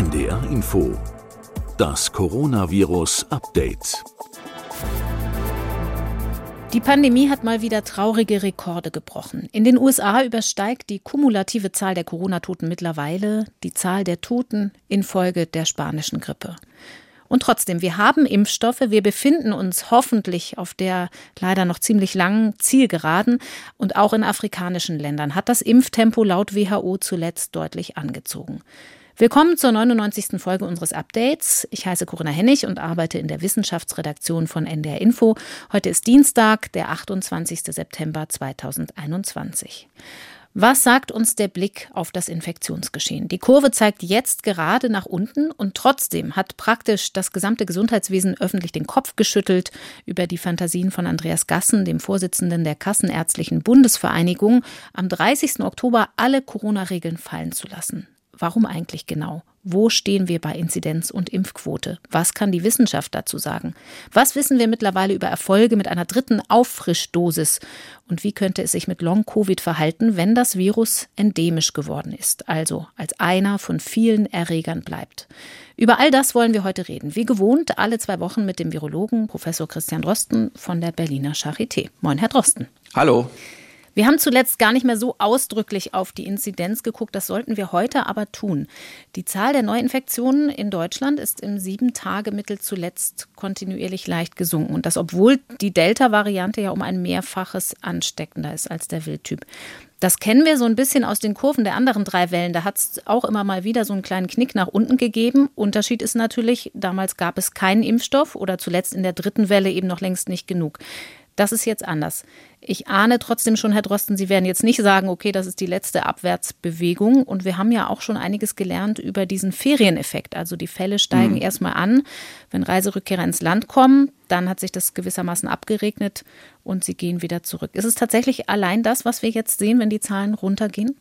NDR Info. Das Coronavirus Update. Die Pandemie hat mal wieder traurige Rekorde gebrochen. In den USA übersteigt die kumulative Zahl der Corona-Toten mittlerweile die Zahl der Toten infolge der spanischen Grippe. Und trotzdem, wir haben Impfstoffe, wir befinden uns hoffentlich auf der leider noch ziemlich langen Zielgeraden und auch in afrikanischen Ländern hat das Impftempo laut WHO zuletzt deutlich angezogen. Willkommen zur 99. Folge unseres Updates. Ich heiße Corinna Hennig und arbeite in der Wissenschaftsredaktion von NDR Info. Heute ist Dienstag, der 28. September 2021. Was sagt uns der Blick auf das Infektionsgeschehen? Die Kurve zeigt jetzt gerade nach unten und trotzdem hat praktisch das gesamte Gesundheitswesen öffentlich den Kopf geschüttelt über die Fantasien von Andreas Gassen, dem Vorsitzenden der Kassenärztlichen Bundesvereinigung, am 30. Oktober alle Corona-Regeln fallen zu lassen. Warum eigentlich genau? Wo stehen wir bei Inzidenz und Impfquote? Was kann die Wissenschaft dazu sagen? Was wissen wir mittlerweile über Erfolge mit einer dritten Auffrischdosis? Und wie könnte es sich mit Long-Covid verhalten, wenn das Virus endemisch geworden ist, also als einer von vielen Erregern bleibt? Über all das wollen wir heute reden. Wie gewohnt, alle zwei Wochen mit dem Virologen Professor Christian Drosten von der Berliner Charité. Moin, Herr Drosten. Hallo. Wir haben zuletzt gar nicht mehr so ausdrücklich auf die Inzidenz geguckt, das sollten wir heute aber tun. Die Zahl der Neuinfektionen in Deutschland ist im Sieben-Tage-Mittel zuletzt kontinuierlich leicht gesunken. Und das, obwohl die Delta-Variante ja um ein Mehrfaches ansteckender ist als der Wildtyp. Das kennen wir so ein bisschen aus den Kurven der anderen drei Wellen. Da hat es auch immer mal wieder so einen kleinen Knick nach unten gegeben. Unterschied ist natürlich, damals gab es keinen Impfstoff oder zuletzt in der dritten Welle eben noch längst nicht genug. Das ist jetzt anders. Ich ahne trotzdem schon, Herr Drosten, Sie werden jetzt nicht sagen, okay, das ist die letzte Abwärtsbewegung. Und wir haben ja auch schon einiges gelernt über diesen Ferieneffekt. Also die Fälle steigen mhm. erstmal an. Wenn Reiserückkehrer ins Land kommen, dann hat sich das gewissermaßen abgeregnet und sie gehen wieder zurück. Ist es tatsächlich allein das, was wir jetzt sehen, wenn die Zahlen runtergehen?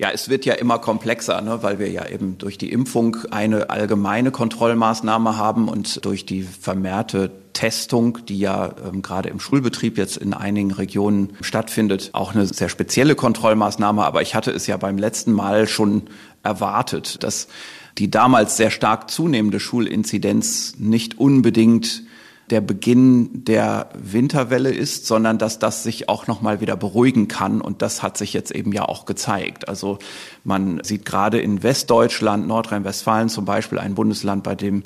Ja, es wird ja immer komplexer, ne, weil wir ja eben durch die Impfung eine allgemeine Kontrollmaßnahme haben und durch die vermehrte Testung, die ja ähm, gerade im Schulbetrieb jetzt in einigen Regionen stattfindet, auch eine sehr spezielle Kontrollmaßnahme. Aber ich hatte es ja beim letzten Mal schon erwartet, dass die damals sehr stark zunehmende Schulinzidenz nicht unbedingt der Beginn der Winterwelle ist, sondern dass das sich auch noch mal wieder beruhigen kann und das hat sich jetzt eben ja auch gezeigt. Also man sieht gerade in Westdeutschland, Nordrhein-Westfalen zum Beispiel, ein Bundesland, bei dem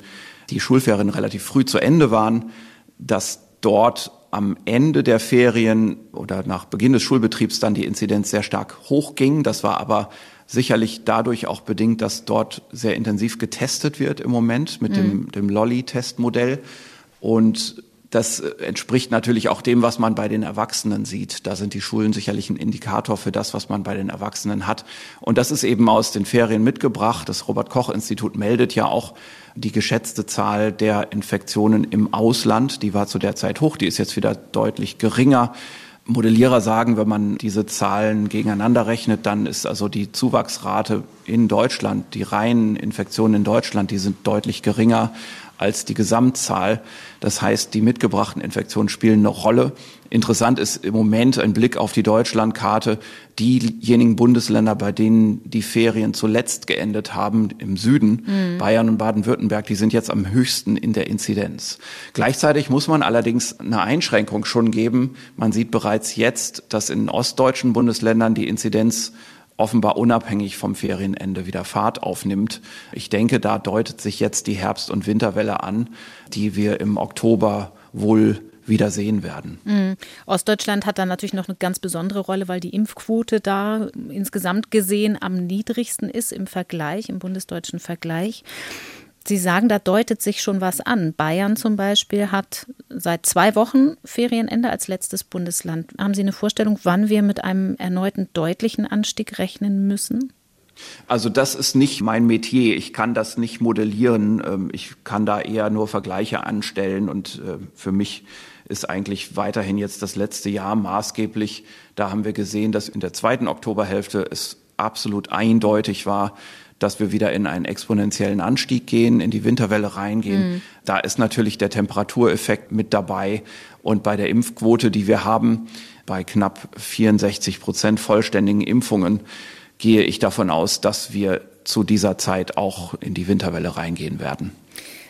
die Schulferien relativ früh zu Ende waren, dass dort am Ende der Ferien oder nach Beginn des Schulbetriebs dann die Inzidenz sehr stark hochging. Das war aber sicherlich dadurch auch bedingt, dass dort sehr intensiv getestet wird im Moment mit mhm. dem, dem Lolly-Testmodell. Und das entspricht natürlich auch dem, was man bei den Erwachsenen sieht. Da sind die Schulen sicherlich ein Indikator für das, was man bei den Erwachsenen hat. Und das ist eben aus den Ferien mitgebracht. Das Robert Koch Institut meldet ja auch die geschätzte Zahl der Infektionen im Ausland. Die war zu der Zeit hoch, die ist jetzt wieder deutlich geringer. Modellierer sagen, wenn man diese Zahlen gegeneinander rechnet, dann ist also die Zuwachsrate in Deutschland, die reinen Infektionen in Deutschland, die sind deutlich geringer als die Gesamtzahl. Das heißt, die mitgebrachten Infektionen spielen eine Rolle. Interessant ist im Moment ein Blick auf die Deutschlandkarte. Diejenigen Bundesländer, bei denen die Ferien zuletzt geendet haben, im Süden, mhm. Bayern und Baden-Württemberg, die sind jetzt am höchsten in der Inzidenz. Gleichzeitig muss man allerdings eine Einschränkung schon geben. Man sieht bereits jetzt, dass in ostdeutschen Bundesländern die Inzidenz offenbar unabhängig vom Ferienende wieder Fahrt aufnimmt. Ich denke, da deutet sich jetzt die Herbst- und Winterwelle an, die wir im Oktober wohl wieder sehen werden. Mhm. Ostdeutschland hat da natürlich noch eine ganz besondere Rolle, weil die Impfquote da insgesamt gesehen am niedrigsten ist im Vergleich, im bundesdeutschen Vergleich. Sie sagen, da deutet sich schon was an. Bayern zum Beispiel hat seit zwei Wochen Ferienende als letztes Bundesland. Haben Sie eine Vorstellung, wann wir mit einem erneuten deutlichen Anstieg rechnen müssen? Also das ist nicht mein Metier. Ich kann das nicht modellieren. Ähm, ich kann da eher nur Vergleiche anstellen. Und äh, für mich ist eigentlich weiterhin jetzt das letzte Jahr maßgeblich. Da haben wir gesehen, dass in der zweiten Oktoberhälfte es absolut eindeutig war, dass wir wieder in einen exponentiellen Anstieg gehen, in die Winterwelle reingehen. Mhm. Da ist natürlich der Temperatureffekt mit dabei. Und bei der Impfquote, die wir haben, bei knapp 64 Prozent vollständigen Impfungen, gehe ich davon aus, dass wir zu dieser Zeit auch in die Winterwelle reingehen werden.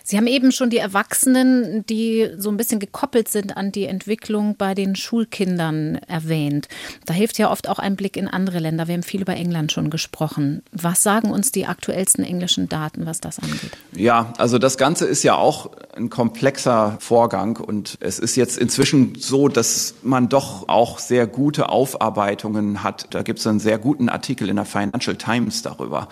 Sie haben eben schon die Erwachsenen, die so ein bisschen gekoppelt sind an die Entwicklung bei den Schulkindern erwähnt. Da hilft ja oft auch ein Blick in andere Länder. Wir haben viel über England schon gesprochen. Was sagen uns die aktuellsten englischen Daten, was das angeht? Ja, also das Ganze ist ja auch ein komplexer Vorgang und es ist jetzt inzwischen so, dass man doch auch sehr gute Aufarbeitungen hat. Da gibt es einen sehr guten Artikel in der Financial Times darüber,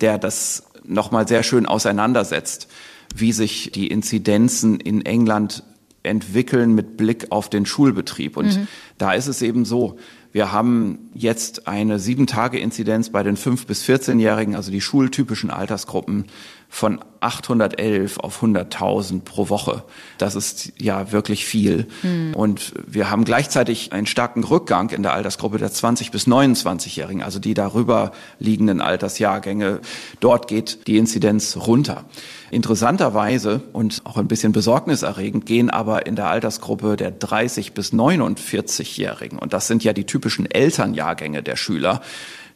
der das nochmal sehr schön auseinandersetzt wie sich die Inzidenzen in England entwickeln mit Blick auf den Schulbetrieb. Und mhm. da ist es eben so, wir haben jetzt eine Sieben-Tage-Inzidenz bei den 5- bis 14-Jährigen, also die schultypischen Altersgruppen, von 811 auf 100.000 pro Woche. Das ist ja wirklich viel. Mhm. Und wir haben gleichzeitig einen starken Rückgang in der Altersgruppe der 20 bis 29-Jährigen, also die darüber liegenden Altersjahrgänge. Dort geht die Inzidenz runter. Interessanterweise und auch ein bisschen besorgniserregend gehen aber in der Altersgruppe der 30 bis 49-Jährigen, und das sind ja die typischen Elternjahrgänge der Schüler,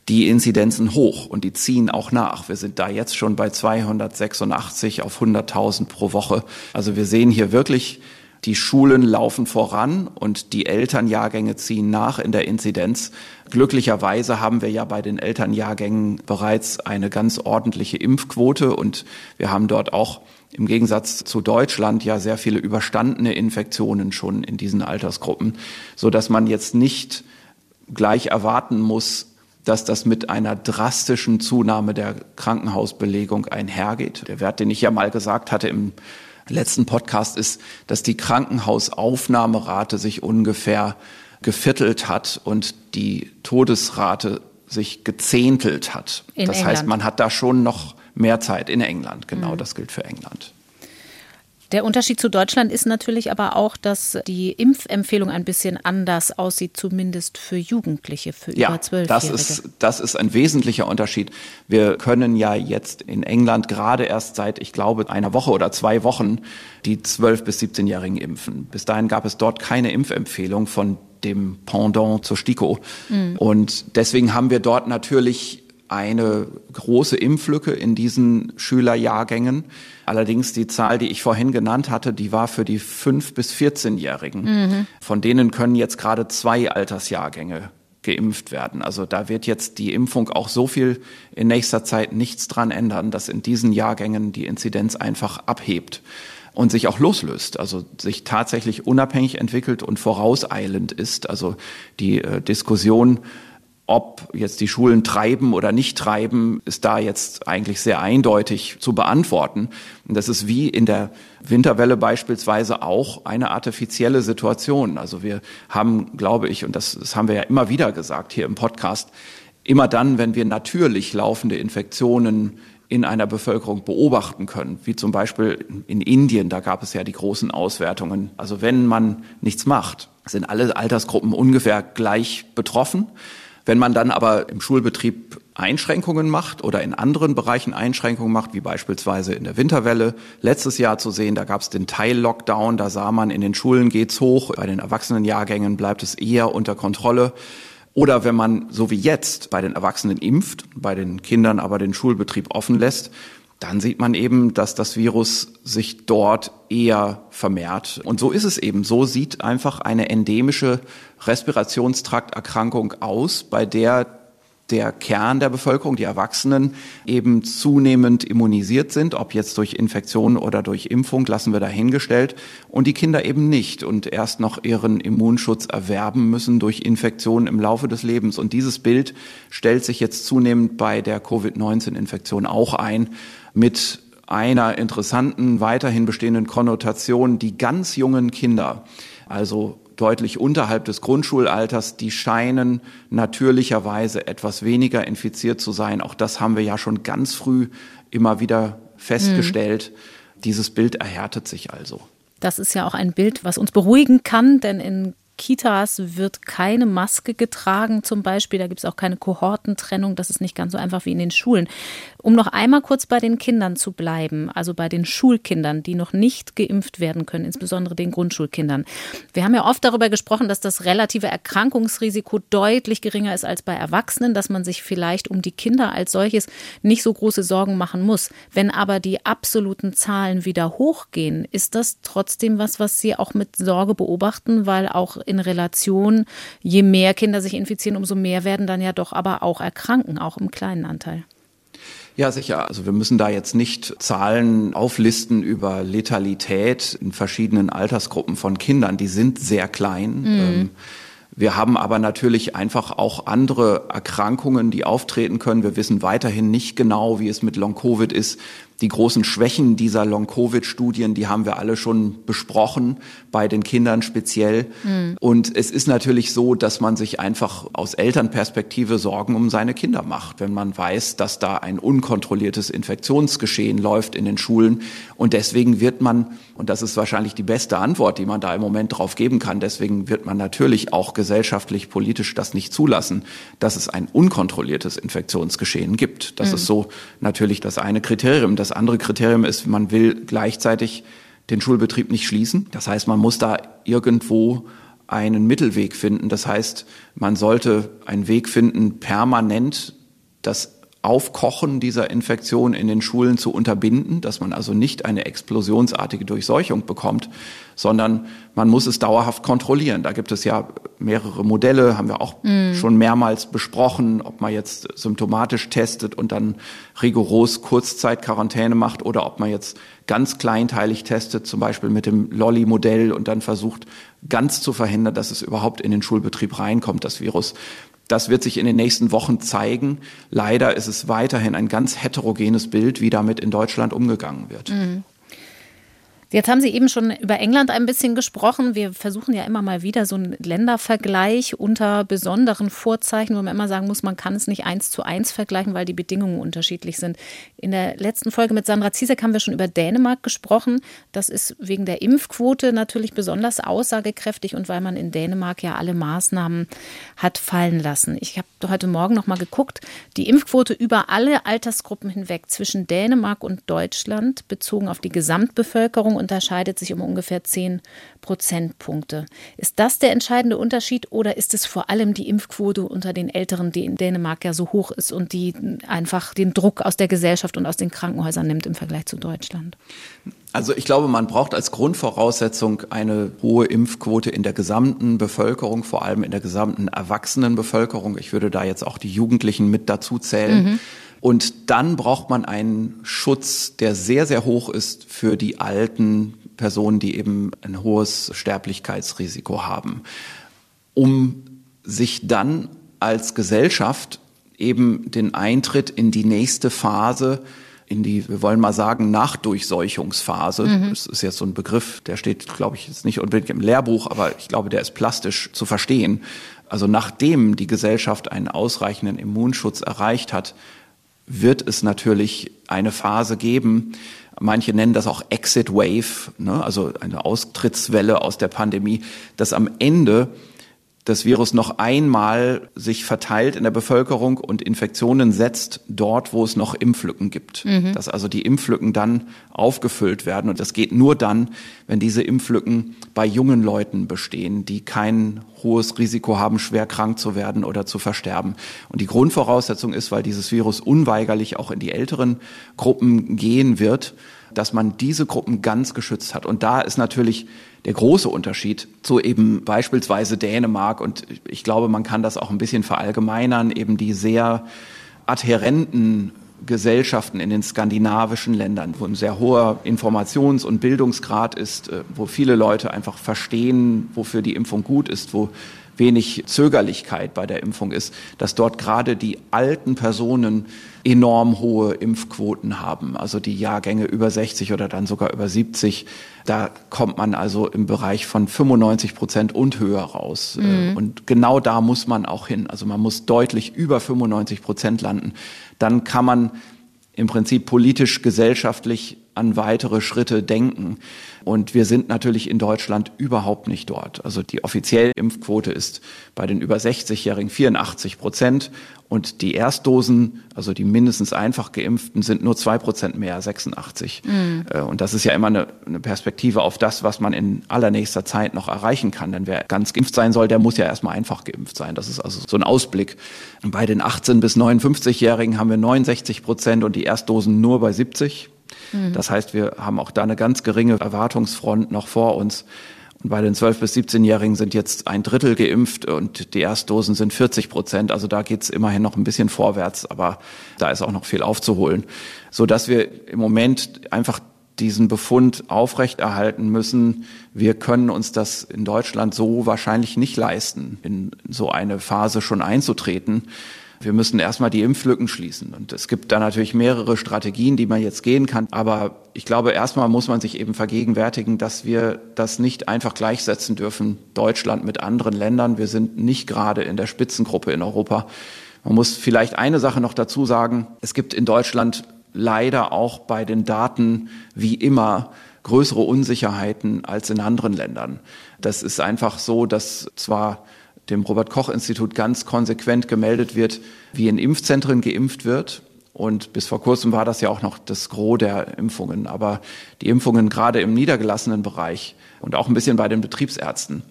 die Inzidenzen hoch und die ziehen auch nach. Wir sind da jetzt schon bei 286 auf 100.000 pro Woche. Also wir sehen hier wirklich, die Schulen laufen voran und die Elternjahrgänge ziehen nach in der Inzidenz. Glücklicherweise haben wir ja bei den Elternjahrgängen bereits eine ganz ordentliche Impfquote und wir haben dort auch im Gegensatz zu Deutschland ja sehr viele überstandene Infektionen schon in diesen Altersgruppen, so dass man jetzt nicht gleich erwarten muss, dass das mit einer drastischen Zunahme der Krankenhausbelegung einhergeht. Der Wert, den ich ja mal gesagt hatte im letzten Podcast, ist, dass die Krankenhausaufnahmerate sich ungefähr geviertelt hat und die Todesrate sich gezehntelt hat. In das England. heißt, man hat da schon noch mehr Zeit in England. Genau, mhm. das gilt für England. Der Unterschied zu Deutschland ist natürlich aber auch, dass die Impfempfehlung ein bisschen anders aussieht, zumindest für Jugendliche, für ja, über zwölf das ist das ist ein wesentlicher Unterschied. Wir können ja jetzt in England gerade erst seit, ich glaube, einer Woche oder zwei Wochen die zwölf bis 17-Jährigen impfen. Bis dahin gab es dort keine Impfempfehlung von dem Pendant zur STIKO. Mhm. Und deswegen haben wir dort natürlich eine große Impflücke in diesen Schülerjahrgängen. Allerdings die Zahl, die ich vorhin genannt hatte, die war für die 5- bis 14-Jährigen. Mhm. Von denen können jetzt gerade zwei Altersjahrgänge geimpft werden. Also da wird jetzt die Impfung auch so viel in nächster Zeit nichts dran ändern, dass in diesen Jahrgängen die Inzidenz einfach abhebt und sich auch loslöst, also sich tatsächlich unabhängig entwickelt und vorauseilend ist. Also die äh, Diskussion ob jetzt die Schulen treiben oder nicht treiben, ist da jetzt eigentlich sehr eindeutig zu beantworten. Und das ist wie in der Winterwelle beispielsweise auch eine artifizielle Situation. Also wir haben, glaube ich, und das, das haben wir ja immer wieder gesagt hier im Podcast, immer dann, wenn wir natürlich laufende Infektionen in einer Bevölkerung beobachten können, wie zum Beispiel in Indien, da gab es ja die großen Auswertungen. Also wenn man nichts macht, sind alle Altersgruppen ungefähr gleich betroffen. Wenn man dann aber im Schulbetrieb Einschränkungen macht oder in anderen Bereichen Einschränkungen macht, wie beispielsweise in der Winterwelle letztes Jahr zu sehen, da gab es den Teil-Lockdown, da sah man, in den Schulen geht's hoch, bei den Erwachsenenjahrgängen bleibt es eher unter Kontrolle. Oder wenn man, so wie jetzt, bei den Erwachsenen impft, bei den Kindern aber den Schulbetrieb offen lässt, dann sieht man eben, dass das Virus sich dort eher vermehrt. Und so ist es eben. So sieht einfach eine endemische Respirationstrakterkrankung aus, bei der der Kern der Bevölkerung, die Erwachsenen, eben zunehmend immunisiert sind, ob jetzt durch Infektion oder durch Impfung, lassen wir dahingestellt, und die Kinder eben nicht und erst noch ihren Immunschutz erwerben müssen durch Infektionen im Laufe des Lebens. Und dieses Bild stellt sich jetzt zunehmend bei der Covid-19-Infektion auch ein mit einer interessanten, weiterhin bestehenden Konnotation, die ganz jungen Kinder, also deutlich unterhalb des Grundschulalters, die scheinen natürlicherweise etwas weniger infiziert zu sein. Auch das haben wir ja schon ganz früh immer wieder festgestellt. Mhm. Dieses Bild erhärtet sich also. Das ist ja auch ein Bild, was uns beruhigen kann, denn in Kitas wird keine Maske getragen zum Beispiel. Da gibt es auch keine Kohortentrennung. Das ist nicht ganz so einfach wie in den Schulen. Um noch einmal kurz bei den Kindern zu bleiben, also bei den Schulkindern, die noch nicht geimpft werden können, insbesondere den Grundschulkindern. Wir haben ja oft darüber gesprochen, dass das relative Erkrankungsrisiko deutlich geringer ist als bei Erwachsenen, dass man sich vielleicht um die Kinder als solches nicht so große Sorgen machen muss. Wenn aber die absoluten Zahlen wieder hochgehen, ist das trotzdem was, was Sie auch mit Sorge beobachten, weil auch in Relation, je mehr Kinder sich infizieren, umso mehr werden dann ja doch aber auch erkranken, auch im kleinen Anteil. Ja, sicher. Also wir müssen da jetzt nicht Zahlen auflisten über Letalität in verschiedenen Altersgruppen von Kindern. Die sind sehr klein. Mhm. Wir haben aber natürlich einfach auch andere Erkrankungen, die auftreten können. Wir wissen weiterhin nicht genau, wie es mit Long-Covid ist. Die großen Schwächen dieser Long-Covid-Studien, die haben wir alle schon besprochen, bei den Kindern speziell. Mhm. Und es ist natürlich so, dass man sich einfach aus Elternperspektive Sorgen um seine Kinder macht, wenn man weiß, dass da ein unkontrolliertes Infektionsgeschehen läuft in den Schulen. Und deswegen wird man, und das ist wahrscheinlich die beste Antwort, die man da im Moment drauf geben kann, deswegen wird man natürlich auch gesellschaftlich, politisch das nicht zulassen, dass es ein unkontrolliertes Infektionsgeschehen gibt. Das mhm. ist so natürlich das eine Kriterium. Das das andere Kriterium ist, man will gleichzeitig den Schulbetrieb nicht schließen. Das heißt, man muss da irgendwo einen Mittelweg finden. Das heißt, man sollte einen Weg finden, permanent das Aufkochen dieser Infektion in den Schulen zu unterbinden, dass man also nicht eine explosionsartige Durchseuchung bekommt, sondern man muss es dauerhaft kontrollieren. Da gibt es ja mehrere Modelle, haben wir auch mm. schon mehrmals besprochen, ob man jetzt symptomatisch testet und dann rigoros Kurzzeitquarantäne macht oder ob man jetzt ganz kleinteilig testet, zum Beispiel mit dem Lolly-Modell und dann versucht, ganz zu verhindern, dass es überhaupt in den Schulbetrieb reinkommt, das Virus. Das wird sich in den nächsten Wochen zeigen. Leider ist es weiterhin ein ganz heterogenes Bild, wie damit in Deutschland umgegangen wird. Mhm. Jetzt haben Sie eben schon über England ein bisschen gesprochen. Wir versuchen ja immer mal wieder so einen Ländervergleich unter besonderen Vorzeichen, wo man immer sagen muss, man kann es nicht eins zu eins vergleichen, weil die Bedingungen unterschiedlich sind. In der letzten Folge mit Sandra Ziesek haben wir schon über Dänemark gesprochen. Das ist wegen der Impfquote natürlich besonders aussagekräftig und weil man in Dänemark ja alle Maßnahmen hat fallen lassen. Ich habe heute Morgen noch mal geguckt. Die Impfquote über alle Altersgruppen hinweg zwischen Dänemark und Deutschland bezogen auf die Gesamtbevölkerung unterscheidet sich um ungefähr 10 Prozentpunkte. Ist das der entscheidende Unterschied oder ist es vor allem die Impfquote unter den Älteren, die in Dänemark ja so hoch ist und die einfach den Druck aus der Gesellschaft und aus den Krankenhäusern nimmt im Vergleich zu Deutschland? Also ich glaube, man braucht als Grundvoraussetzung eine hohe Impfquote in der gesamten Bevölkerung, vor allem in der gesamten Erwachsenenbevölkerung. Ich würde da jetzt auch die Jugendlichen mit dazu zählen. Mhm. Und dann braucht man einen Schutz, der sehr, sehr hoch ist für die alten Personen, die eben ein hohes Sterblichkeitsrisiko haben, um sich dann als Gesellschaft eben den Eintritt in die nächste Phase in die, wir wollen mal sagen, Nachdurchseuchungsphase. Mhm. Das ist jetzt so ein Begriff, der steht, glaube ich, jetzt nicht unbedingt im Lehrbuch, aber ich glaube, der ist plastisch zu verstehen. Also nachdem die Gesellschaft einen ausreichenden Immunschutz erreicht hat, wird es natürlich eine Phase geben, manche nennen das auch Exit Wave, ne, also eine Austrittswelle aus der Pandemie, dass am Ende das Virus noch einmal sich verteilt in der Bevölkerung und Infektionen setzt dort, wo es noch Impflücken gibt. Mhm. Dass also die Impflücken dann aufgefüllt werden. Und das geht nur dann, wenn diese Impflücken bei jungen Leuten bestehen, die kein hohes Risiko haben, schwer krank zu werden oder zu versterben. Und die Grundvoraussetzung ist, weil dieses Virus unweigerlich auch in die älteren Gruppen gehen wird, dass man diese Gruppen ganz geschützt hat. Und da ist natürlich der große Unterschied zu eben beispielsweise Dänemark. Und ich glaube, man kann das auch ein bisschen verallgemeinern, eben die sehr adhärenten Gesellschaften in den skandinavischen Ländern, wo ein sehr hoher Informations- und Bildungsgrad ist, äh, wo viele Leute einfach verstehen, wofür die Impfung gut ist, wo wenig Zögerlichkeit bei der Impfung ist, dass dort gerade die alten Personen enorm hohe Impfquoten haben. Also die Jahrgänge über 60 oder dann sogar über 70. Da kommt man also im Bereich von 95 Prozent und höher raus. Mhm. Und genau da muss man auch hin. Also man muss deutlich über 95 Prozent landen. Dann kann man im Prinzip politisch, gesellschaftlich an weitere Schritte denken. Und wir sind natürlich in Deutschland überhaupt nicht dort. Also die offizielle Impfquote ist bei den über 60-Jährigen 84 Prozent und die Erstdosen, also die mindestens einfach geimpften, sind nur zwei Prozent mehr, 86. Mhm. Äh, und das ist ja immer eine, eine, Perspektive auf das, was man in allernächster Zeit noch erreichen kann. Denn wer ganz geimpft sein soll, der muss ja erstmal einfach geimpft sein. Das ist also so ein Ausblick. Und bei den 18 bis 59-Jährigen haben wir 69 Prozent und die Erstdosen nur bei 70. Mhm. Das heißt, wir haben auch da eine ganz geringe Erwartungsfront noch vor uns. Und bei den 12- bis 17-Jährigen sind jetzt ein Drittel geimpft und die Erstdosen sind 40 Prozent. Also da geht's immerhin noch ein bisschen vorwärts, aber da ist auch noch viel aufzuholen. So dass wir im Moment einfach diesen Befund aufrechterhalten müssen. Wir können uns das in Deutschland so wahrscheinlich nicht leisten, in so eine Phase schon einzutreten. Wir müssen erstmal die Impflücken schließen. Und es gibt da natürlich mehrere Strategien, die man jetzt gehen kann. Aber ich glaube, erstmal muss man sich eben vergegenwärtigen, dass wir das nicht einfach gleichsetzen dürfen, Deutschland mit anderen Ländern. Wir sind nicht gerade in der Spitzengruppe in Europa. Man muss vielleicht eine Sache noch dazu sagen. Es gibt in Deutschland leider auch bei den Daten wie immer größere Unsicherheiten als in anderen Ländern. Das ist einfach so, dass zwar dem Robert Koch Institut ganz konsequent gemeldet wird, wie in Impfzentren geimpft wird. Und bis vor kurzem war das ja auch noch das Gros der Impfungen. Aber die Impfungen gerade im niedergelassenen Bereich und auch ein bisschen bei den Betriebsärzten,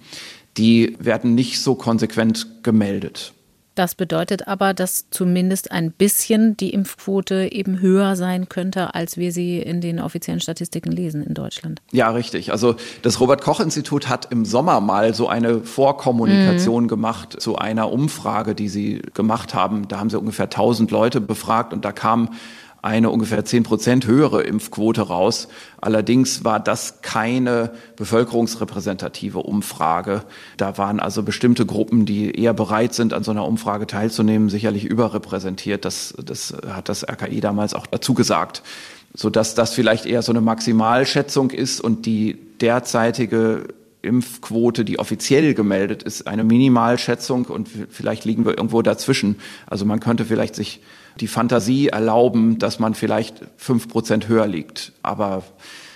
die werden nicht so konsequent gemeldet. Das bedeutet aber, dass zumindest ein bisschen die Impfquote eben höher sein könnte, als wir sie in den offiziellen Statistiken lesen in Deutschland. Ja, richtig. Also das Robert Koch Institut hat im Sommer mal so eine Vorkommunikation mhm. gemacht zu einer Umfrage, die sie gemacht haben. Da haben sie ungefähr 1000 Leute befragt und da kam eine ungefähr zehn Prozent höhere Impfquote raus. Allerdings war das keine bevölkerungsrepräsentative Umfrage. Da waren also bestimmte Gruppen, die eher bereit sind, an so einer Umfrage teilzunehmen, sicherlich überrepräsentiert. Das, das hat das RKI damals auch dazu gesagt, sodass das vielleicht eher so eine Maximalschätzung ist und die derzeitige Impfquote, die offiziell gemeldet ist, eine Minimalschätzung und vielleicht liegen wir irgendwo dazwischen. Also man könnte vielleicht sich die Fantasie erlauben, dass man vielleicht fünf Prozent höher liegt. Aber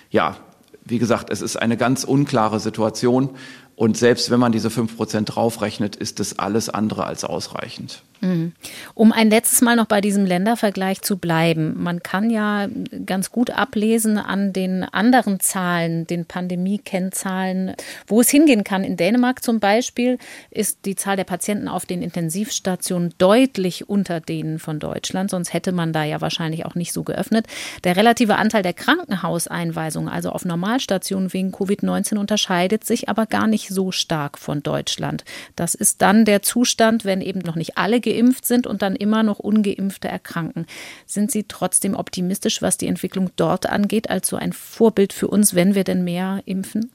ja, wie gesagt, es ist eine ganz unklare Situation. Und selbst wenn man diese fünf Prozent draufrechnet, ist das alles andere als ausreichend. Mhm. Um ein letztes Mal noch bei diesem Ländervergleich zu bleiben. Man kann ja ganz gut ablesen an den anderen Zahlen, den Pandemie-Kennzahlen, wo es hingehen kann. In Dänemark zum Beispiel ist die Zahl der Patienten auf den Intensivstationen deutlich unter denen von Deutschland. Sonst hätte man da ja wahrscheinlich auch nicht so geöffnet. Der relative Anteil der Krankenhauseinweisungen, also auf Normalstationen wegen Covid-19, unterscheidet sich aber gar nicht so stark von Deutschland. Das ist dann der Zustand, wenn eben noch nicht alle geimpft sind und dann immer noch ungeimpfte erkranken. Sind Sie trotzdem optimistisch, was die Entwicklung dort angeht, als so ein Vorbild für uns, wenn wir denn mehr impfen?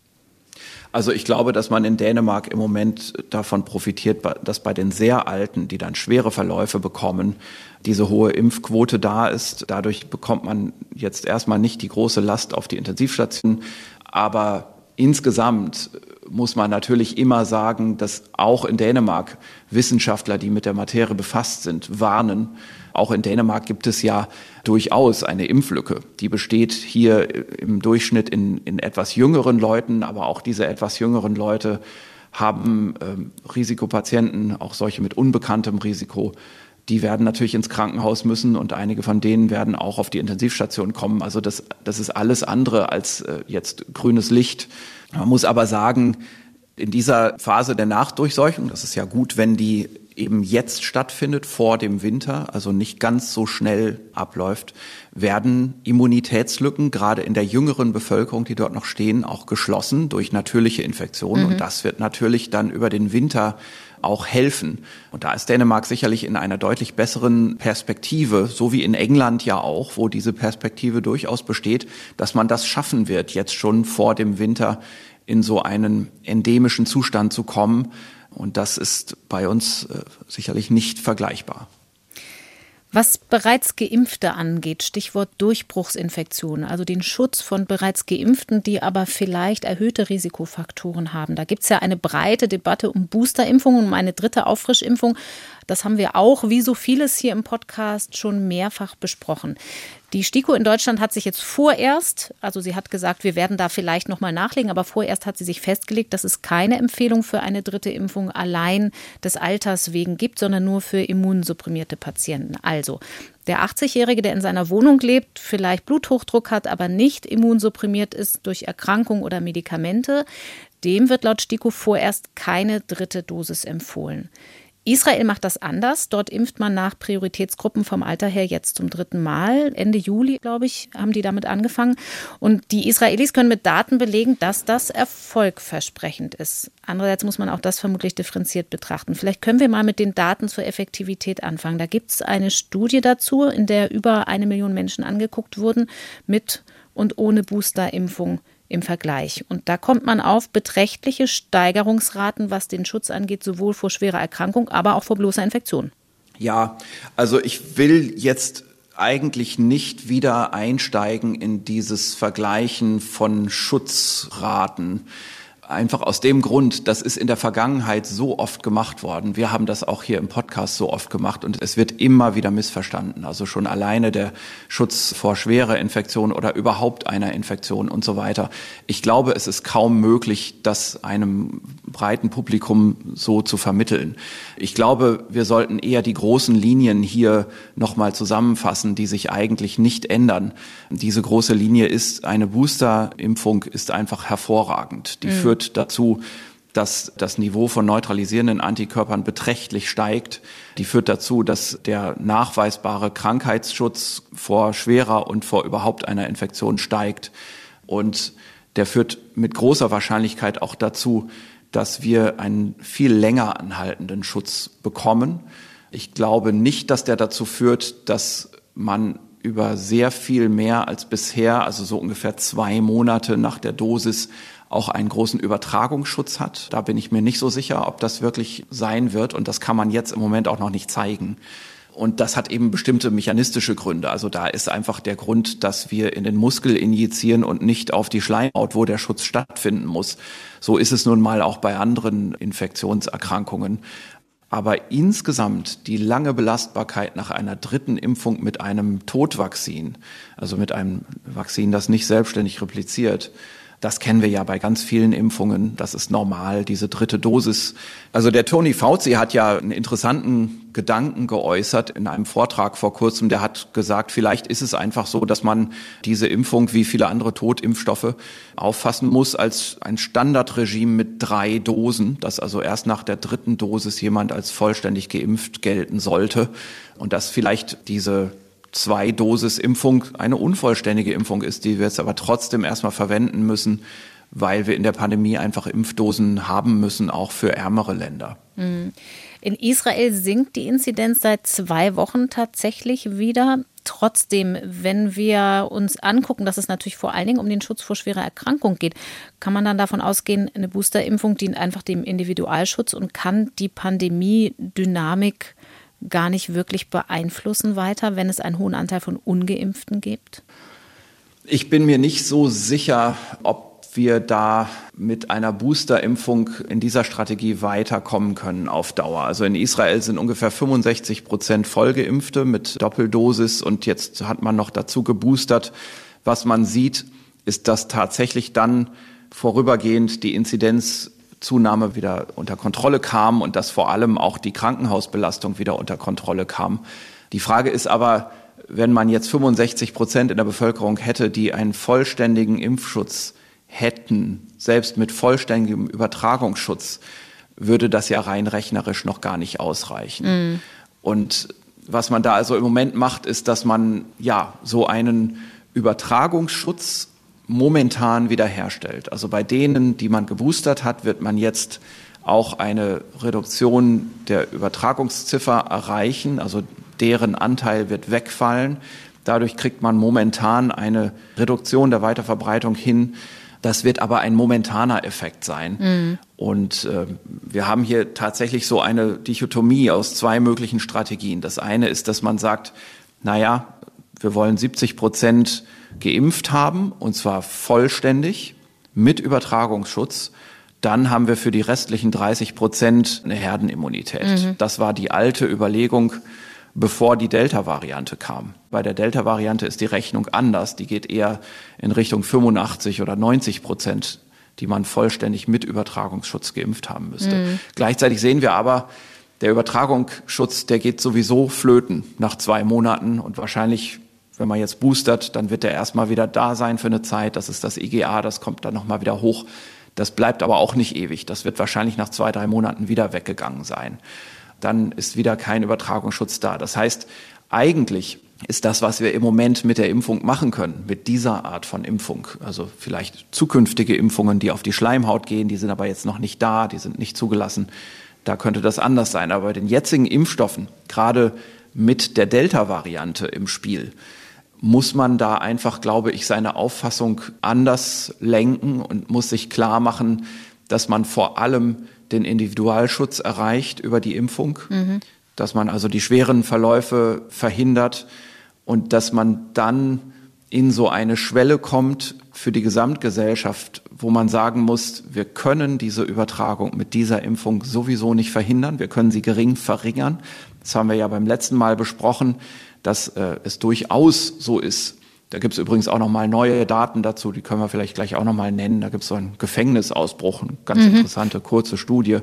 Also ich glaube, dass man in Dänemark im Moment davon profitiert, dass bei den sehr Alten, die dann schwere Verläufe bekommen, diese hohe Impfquote da ist. Dadurch bekommt man jetzt erstmal nicht die große Last auf die Intensivstation. Aber insgesamt muss man natürlich immer sagen, dass auch in Dänemark Wissenschaftler, die mit der Materie befasst sind, warnen. Auch in Dänemark gibt es ja durchaus eine Impflücke. Die besteht hier im Durchschnitt in, in etwas jüngeren Leuten, aber auch diese etwas jüngeren Leute haben ähm, Risikopatienten, auch solche mit unbekanntem Risiko. Die werden natürlich ins Krankenhaus müssen und einige von denen werden auch auf die Intensivstation kommen. Also das, das ist alles andere als äh, jetzt grünes Licht. Man muss aber sagen, in dieser Phase der Nachdurchseuchung, das ist ja gut, wenn die eben jetzt stattfindet, vor dem Winter, also nicht ganz so schnell abläuft, werden Immunitätslücken gerade in der jüngeren Bevölkerung, die dort noch stehen, auch geschlossen durch natürliche Infektionen. Mhm. Und das wird natürlich dann über den Winter auch helfen. Und da ist Dänemark sicherlich in einer deutlich besseren Perspektive, so wie in England ja auch, wo diese Perspektive durchaus besteht, dass man das schaffen wird, jetzt schon vor dem Winter in so einen endemischen Zustand zu kommen. Und das ist bei uns äh, sicherlich nicht vergleichbar. Was bereits Geimpfte angeht, Stichwort Durchbruchsinfektion, also den Schutz von bereits Geimpften, die aber vielleicht erhöhte Risikofaktoren haben. Da gibt es ja eine breite Debatte um Boosterimpfung und um eine dritte Auffrischimpfung. Das haben wir auch, wie so vieles hier im Podcast, schon mehrfach besprochen. Die STIKO in Deutschland hat sich jetzt vorerst, also sie hat gesagt, wir werden da vielleicht nochmal nachlegen, aber vorerst hat sie sich festgelegt, dass es keine Empfehlung für eine dritte Impfung allein des Alters wegen gibt, sondern nur für immunsupprimierte Patienten. Also der 80-Jährige, der in seiner Wohnung lebt, vielleicht Bluthochdruck hat, aber nicht immunsupprimiert ist durch Erkrankung oder Medikamente, dem wird laut STIKO vorerst keine dritte Dosis empfohlen. Israel macht das anders. Dort impft man nach Prioritätsgruppen vom Alter her jetzt zum dritten Mal. Ende Juli, glaube ich, haben die damit angefangen. Und die Israelis können mit Daten belegen, dass das erfolgversprechend ist. Andererseits muss man auch das vermutlich differenziert betrachten. Vielleicht können wir mal mit den Daten zur Effektivität anfangen. Da gibt es eine Studie dazu, in der über eine Million Menschen angeguckt wurden mit und ohne Boosterimpfung im Vergleich. Und da kommt man auf beträchtliche Steigerungsraten, was den Schutz angeht, sowohl vor schwerer Erkrankung, aber auch vor bloßer Infektion. Ja, also ich will jetzt eigentlich nicht wieder einsteigen in dieses Vergleichen von Schutzraten. Einfach aus dem Grund, das ist in der Vergangenheit so oft gemacht worden. Wir haben das auch hier im Podcast so oft gemacht und es wird immer wieder missverstanden. Also schon alleine der Schutz vor schwerer Infektion oder überhaupt einer Infektion und so weiter. Ich glaube, es ist kaum möglich, das einem breiten Publikum so zu vermitteln. Ich glaube, wir sollten eher die großen Linien hier nochmal zusammenfassen, die sich eigentlich nicht ändern. Diese große Linie ist, eine Boosterimpfung ist einfach hervorragend. Die mhm. führt führt dazu, dass das Niveau von neutralisierenden Antikörpern beträchtlich steigt. Die führt dazu, dass der nachweisbare Krankheitsschutz vor schwerer und vor überhaupt einer Infektion steigt. Und der führt mit großer Wahrscheinlichkeit auch dazu, dass wir einen viel länger anhaltenden Schutz bekommen. Ich glaube nicht, dass der dazu führt, dass man über sehr viel mehr als bisher, also so ungefähr zwei Monate nach der Dosis, auch einen großen Übertragungsschutz hat. Da bin ich mir nicht so sicher, ob das wirklich sein wird. Und das kann man jetzt im Moment auch noch nicht zeigen. Und das hat eben bestimmte mechanistische Gründe. Also da ist einfach der Grund, dass wir in den Muskel injizieren und nicht auf die Schleimhaut, wo der Schutz stattfinden muss. So ist es nun mal auch bei anderen Infektionserkrankungen. Aber insgesamt die lange Belastbarkeit nach einer dritten Impfung mit einem Todvakzin, also mit einem Vakzin, das nicht selbstständig repliziert, das kennen wir ja bei ganz vielen Impfungen. Das ist normal, diese dritte Dosis. Also der Tony Fauci hat ja einen interessanten Gedanken geäußert in einem Vortrag vor kurzem. Der hat gesagt, vielleicht ist es einfach so, dass man diese Impfung wie viele andere Totimpfstoffe auffassen muss als ein Standardregime mit drei Dosen, dass also erst nach der dritten Dosis jemand als vollständig geimpft gelten sollte und dass vielleicht diese Zwei-Dosis-Impfung eine unvollständige Impfung ist, die wir jetzt aber trotzdem erstmal verwenden müssen, weil wir in der Pandemie einfach Impfdosen haben müssen, auch für ärmere Länder. Mhm. In Israel sinkt die Inzidenz seit zwei Wochen tatsächlich wieder. Trotzdem, wenn wir uns angucken, dass es natürlich vor allen Dingen um den Schutz vor schwerer Erkrankung geht, kann man dann davon ausgehen, eine Boosterimpfung dient einfach dem Individualschutz und kann die Pandemie-Dynamik gar nicht wirklich beeinflussen weiter, wenn es einen hohen Anteil von ungeimpften gibt? Ich bin mir nicht so sicher, ob wir da mit einer Boosterimpfung in dieser Strategie weiterkommen können auf Dauer. Also in Israel sind ungefähr 65 Prozent Vollgeimpfte mit Doppeldosis und jetzt hat man noch dazu geboostert. Was man sieht, ist, dass tatsächlich dann vorübergehend die Inzidenz Zunahme wieder unter Kontrolle kam und dass vor allem auch die Krankenhausbelastung wieder unter Kontrolle kam. Die Frage ist aber, wenn man jetzt 65 Prozent in der Bevölkerung hätte, die einen vollständigen Impfschutz hätten, selbst mit vollständigem Übertragungsschutz, würde das ja rein rechnerisch noch gar nicht ausreichen. Mhm. Und was man da also im Moment macht, ist, dass man ja so einen Übertragungsschutz momentan wiederherstellt. Also bei denen, die man geboostert hat, wird man jetzt auch eine Reduktion der Übertragungsziffer erreichen, also deren Anteil wird wegfallen. Dadurch kriegt man momentan eine Reduktion der Weiterverbreitung hin. Das wird aber ein momentaner Effekt sein. Mhm. Und äh, wir haben hier tatsächlich so eine Dichotomie aus zwei möglichen Strategien. Das eine ist, dass man sagt, naja, wir wollen 70 Prozent geimpft haben, und zwar vollständig mit Übertragungsschutz, dann haben wir für die restlichen 30 Prozent eine Herdenimmunität. Mhm. Das war die alte Überlegung, bevor die Delta-Variante kam. Bei der Delta-Variante ist die Rechnung anders. Die geht eher in Richtung 85 oder 90 Prozent, die man vollständig mit Übertragungsschutz geimpft haben müsste. Mhm. Gleichzeitig sehen wir aber, der Übertragungsschutz, der geht sowieso flöten nach zwei Monaten und wahrscheinlich, wenn man jetzt boostert, dann wird der erstmal wieder da sein für eine Zeit. Das ist das IGA, das kommt dann nochmal wieder hoch. Das bleibt aber auch nicht ewig. Das wird wahrscheinlich nach zwei, drei Monaten wieder weggegangen sein. Dann ist wieder kein Übertragungsschutz da. Das heißt, eigentlich ist das, was wir im Moment mit der Impfung machen können, mit dieser Art von Impfung. Also vielleicht zukünftige Impfungen, die auf die Schleimhaut gehen, die sind aber jetzt noch nicht da, die sind nicht zugelassen da könnte das anders sein. Aber bei den jetzigen Impfstoffen, gerade mit der Delta-Variante im Spiel, muss man da einfach, glaube ich, seine Auffassung anders lenken und muss sich klar machen, dass man vor allem den Individualschutz erreicht über die Impfung, mhm. dass man also die schweren Verläufe verhindert und dass man dann in so eine Schwelle kommt für die Gesamtgesellschaft, wo man sagen muss, wir können diese Übertragung mit dieser Impfung sowieso nicht verhindern, wir können sie gering verringern. Das haben wir ja beim letzten Mal besprochen, dass äh, es durchaus so ist. Da gibt es übrigens auch noch mal neue Daten dazu, die können wir vielleicht gleich auch noch mal nennen. Da gibt es so einen Gefängnisausbruch, eine ganz mhm. interessante kurze Studie.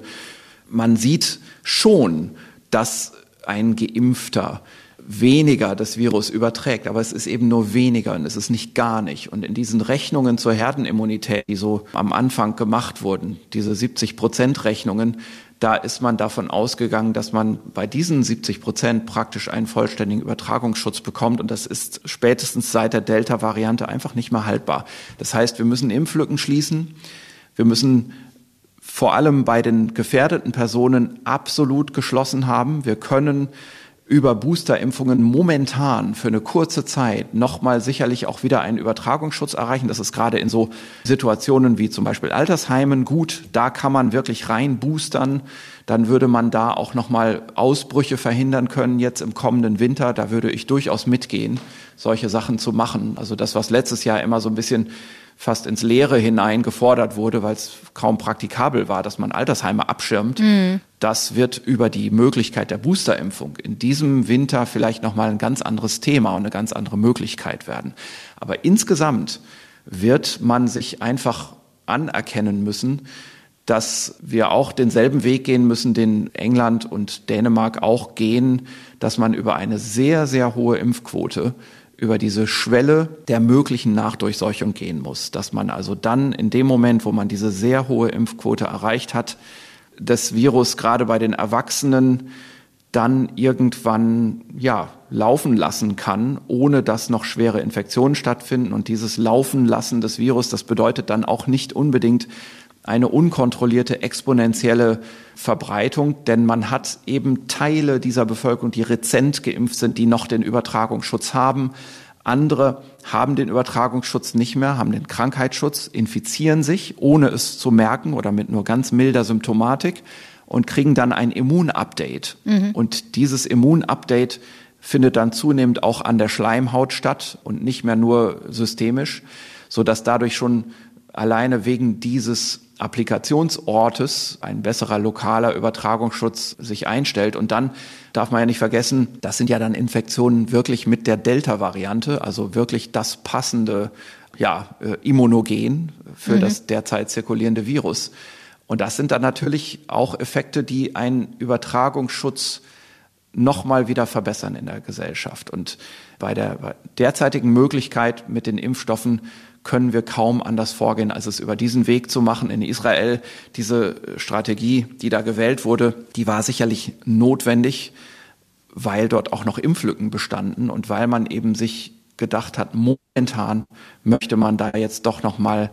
Man sieht schon, dass ein Geimpfter weniger das Virus überträgt, aber es ist eben nur weniger und es ist nicht gar nicht. Und in diesen Rechnungen zur Herdenimmunität, die so am Anfang gemacht wurden, diese 70 Prozent Rechnungen, da ist man davon ausgegangen, dass man bei diesen 70 Prozent praktisch einen vollständigen Übertragungsschutz bekommt. Und das ist spätestens seit der Delta-Variante einfach nicht mehr haltbar. Das heißt, wir müssen Impflücken schließen. Wir müssen vor allem bei den gefährdeten Personen absolut geschlossen haben. Wir können über Boosterimpfungen momentan für eine kurze Zeit nochmal sicherlich auch wieder einen Übertragungsschutz erreichen. Das ist gerade in so Situationen wie zum Beispiel Altersheimen gut. Da kann man wirklich rein boostern. Dann würde man da auch nochmal Ausbrüche verhindern können jetzt im kommenden Winter. Da würde ich durchaus mitgehen, solche Sachen zu machen. Also das, was letztes Jahr immer so ein bisschen fast ins Leere hinein gefordert wurde, weil es kaum praktikabel war, dass man Altersheime abschirmt. Mhm. Das wird über die Möglichkeit der Boosterimpfung in diesem Winter vielleicht noch mal ein ganz anderes Thema und eine ganz andere Möglichkeit werden. Aber insgesamt wird man sich einfach anerkennen müssen, dass wir auch denselben Weg gehen müssen, den England und Dänemark auch gehen, dass man über eine sehr, sehr hohe Impfquote über diese Schwelle der möglichen Nachdurchseuchung gehen muss. Dass man also dann in dem Moment, wo man diese sehr hohe Impfquote erreicht hat, das Virus gerade bei den Erwachsenen dann irgendwann ja laufen lassen kann, ohne dass noch schwere Infektionen stattfinden. Und dieses Laufen lassen des Virus, das bedeutet dann auch nicht unbedingt eine unkontrollierte exponentielle Verbreitung, denn man hat eben Teile dieser Bevölkerung, die rezent geimpft sind, die noch den Übertragungsschutz haben. Andere haben den Übertragungsschutz nicht mehr, haben den Krankheitsschutz, infizieren sich, ohne es zu merken oder mit nur ganz milder Symptomatik und kriegen dann ein Immunupdate. Mhm. Und dieses Immunupdate findet dann zunehmend auch an der Schleimhaut statt und nicht mehr nur systemisch, so dass dadurch schon alleine wegen dieses Applikationsortes ein besserer lokaler Übertragungsschutz sich einstellt. Und dann darf man ja nicht vergessen, das sind ja dann Infektionen wirklich mit der Delta-Variante, also wirklich das passende ja, äh, Immunogen für mhm. das derzeit zirkulierende Virus. Und das sind dann natürlich auch Effekte, die einen Übertragungsschutz nochmal wieder verbessern in der Gesellschaft. Und bei der derzeitigen Möglichkeit mit den Impfstoffen können wir kaum anders vorgehen, als es über diesen Weg zu machen. In Israel, diese Strategie, die da gewählt wurde, die war sicherlich notwendig, weil dort auch noch Impflücken bestanden und weil man eben sich gedacht hat, momentan möchte man da jetzt doch noch mal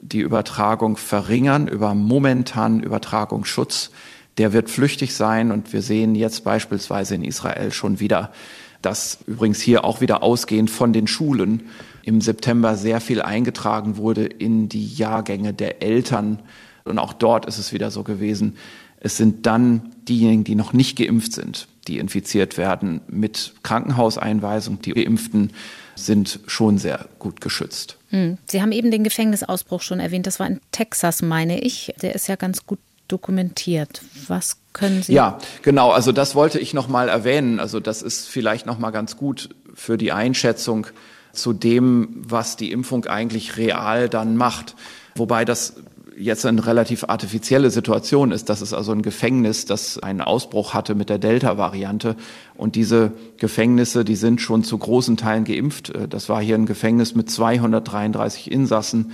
die Übertragung verringern über momentanen Übertragungsschutz. Der wird flüchtig sein und wir sehen jetzt beispielsweise in Israel schon wieder, dass übrigens hier auch wieder ausgehend von den Schulen im September sehr viel eingetragen wurde in die Jahrgänge der Eltern. Und auch dort ist es wieder so gewesen. Es sind dann diejenigen, die noch nicht geimpft sind, die infiziert werden mit Krankenhauseinweisung. Die Geimpften sind schon sehr gut geschützt. Hm. Sie haben eben den Gefängnisausbruch schon erwähnt. Das war in Texas, meine ich. Der ist ja ganz gut dokumentiert. Was können Sie? Ja, genau. Also das wollte ich noch mal erwähnen. Also das ist vielleicht noch mal ganz gut für die Einschätzung zu dem, was die Impfung eigentlich real dann macht. Wobei das jetzt eine relativ artifizielle Situation ist. Das ist also ein Gefängnis, das einen Ausbruch hatte mit der Delta-Variante. Und diese Gefängnisse, die sind schon zu großen Teilen geimpft. Das war hier ein Gefängnis mit 233 Insassen.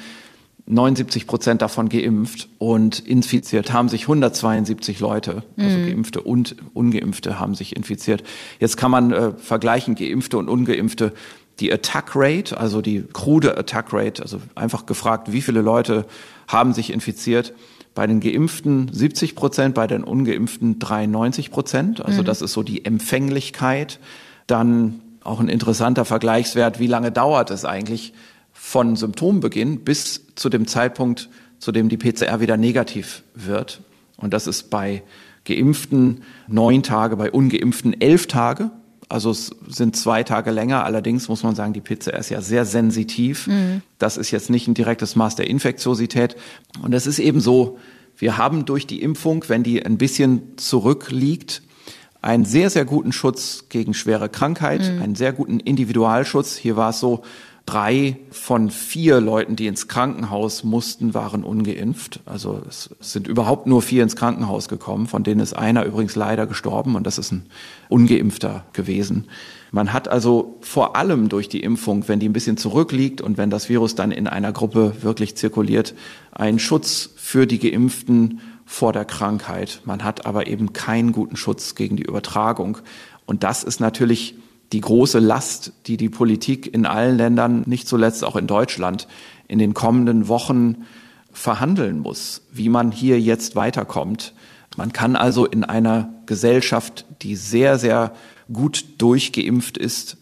79 Prozent davon geimpft und infiziert haben sich 172 Leute, also mhm. Geimpfte und Ungeimpfte haben sich infiziert. Jetzt kann man äh, vergleichen, Geimpfte und Ungeimpfte. Die Attack Rate, also die krude Attack Rate, also einfach gefragt, wie viele Leute haben sich infiziert. Bei den Geimpften 70 Prozent, bei den Ungeimpften 93 Prozent. Also mhm. das ist so die Empfänglichkeit. Dann auch ein interessanter Vergleichswert, wie lange dauert es eigentlich von Symptombeginn bis zu dem Zeitpunkt, zu dem die PCR wieder negativ wird. Und das ist bei Geimpften neun Tage, bei Ungeimpften elf Tage. Also es sind zwei Tage länger. Allerdings muss man sagen, die PCR ist ja sehr sensitiv. Mhm. Das ist jetzt nicht ein direktes Maß der Infektiosität. Und es ist eben so, wir haben durch die Impfung, wenn die ein bisschen zurückliegt, einen sehr, sehr guten Schutz gegen schwere Krankheit, mhm. einen sehr guten Individualschutz. Hier war es so, Drei von vier Leuten, die ins Krankenhaus mussten, waren ungeimpft. Also es sind überhaupt nur vier ins Krankenhaus gekommen, von denen ist einer übrigens leider gestorben und das ist ein ungeimpfter gewesen. Man hat also vor allem durch die Impfung, wenn die ein bisschen zurückliegt und wenn das Virus dann in einer Gruppe wirklich zirkuliert, einen Schutz für die Geimpften vor der Krankheit. Man hat aber eben keinen guten Schutz gegen die Übertragung. Und das ist natürlich die große Last, die die Politik in allen Ländern, nicht zuletzt auch in Deutschland, in den kommenden Wochen verhandeln muss, wie man hier jetzt weiterkommt. Man kann also in einer Gesellschaft, die sehr, sehr gut durchgeimpft ist,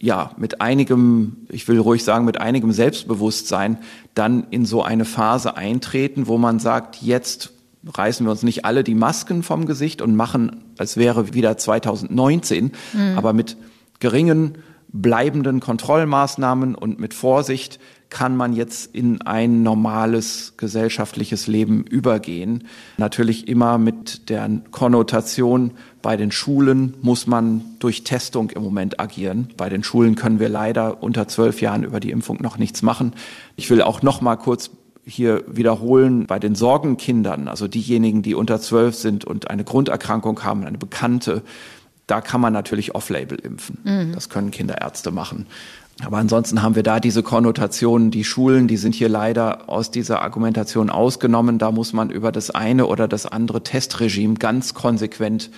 ja, mit einigem, ich will ruhig sagen, mit einigem Selbstbewusstsein dann in so eine Phase eintreten, wo man sagt, jetzt reißen wir uns nicht alle die Masken vom Gesicht und machen, als wäre wieder 2019, mhm. aber mit geringen bleibenden Kontrollmaßnahmen und mit Vorsicht kann man jetzt in ein normales gesellschaftliches Leben übergehen. Natürlich immer mit der Konnotation, bei den Schulen muss man durch Testung im Moment agieren. Bei den Schulen können wir leider unter zwölf Jahren über die Impfung noch nichts machen. Ich will auch noch mal kurz hier wiederholen, bei den Sorgenkindern, also diejenigen, die unter zwölf sind und eine Grunderkrankung haben, eine bekannte, da kann man natürlich off-label impfen. Mhm. Das können Kinderärzte machen. Aber ansonsten haben wir da diese Konnotationen, die Schulen, die sind hier leider aus dieser Argumentation ausgenommen. Da muss man über das eine oder das andere Testregime ganz konsequent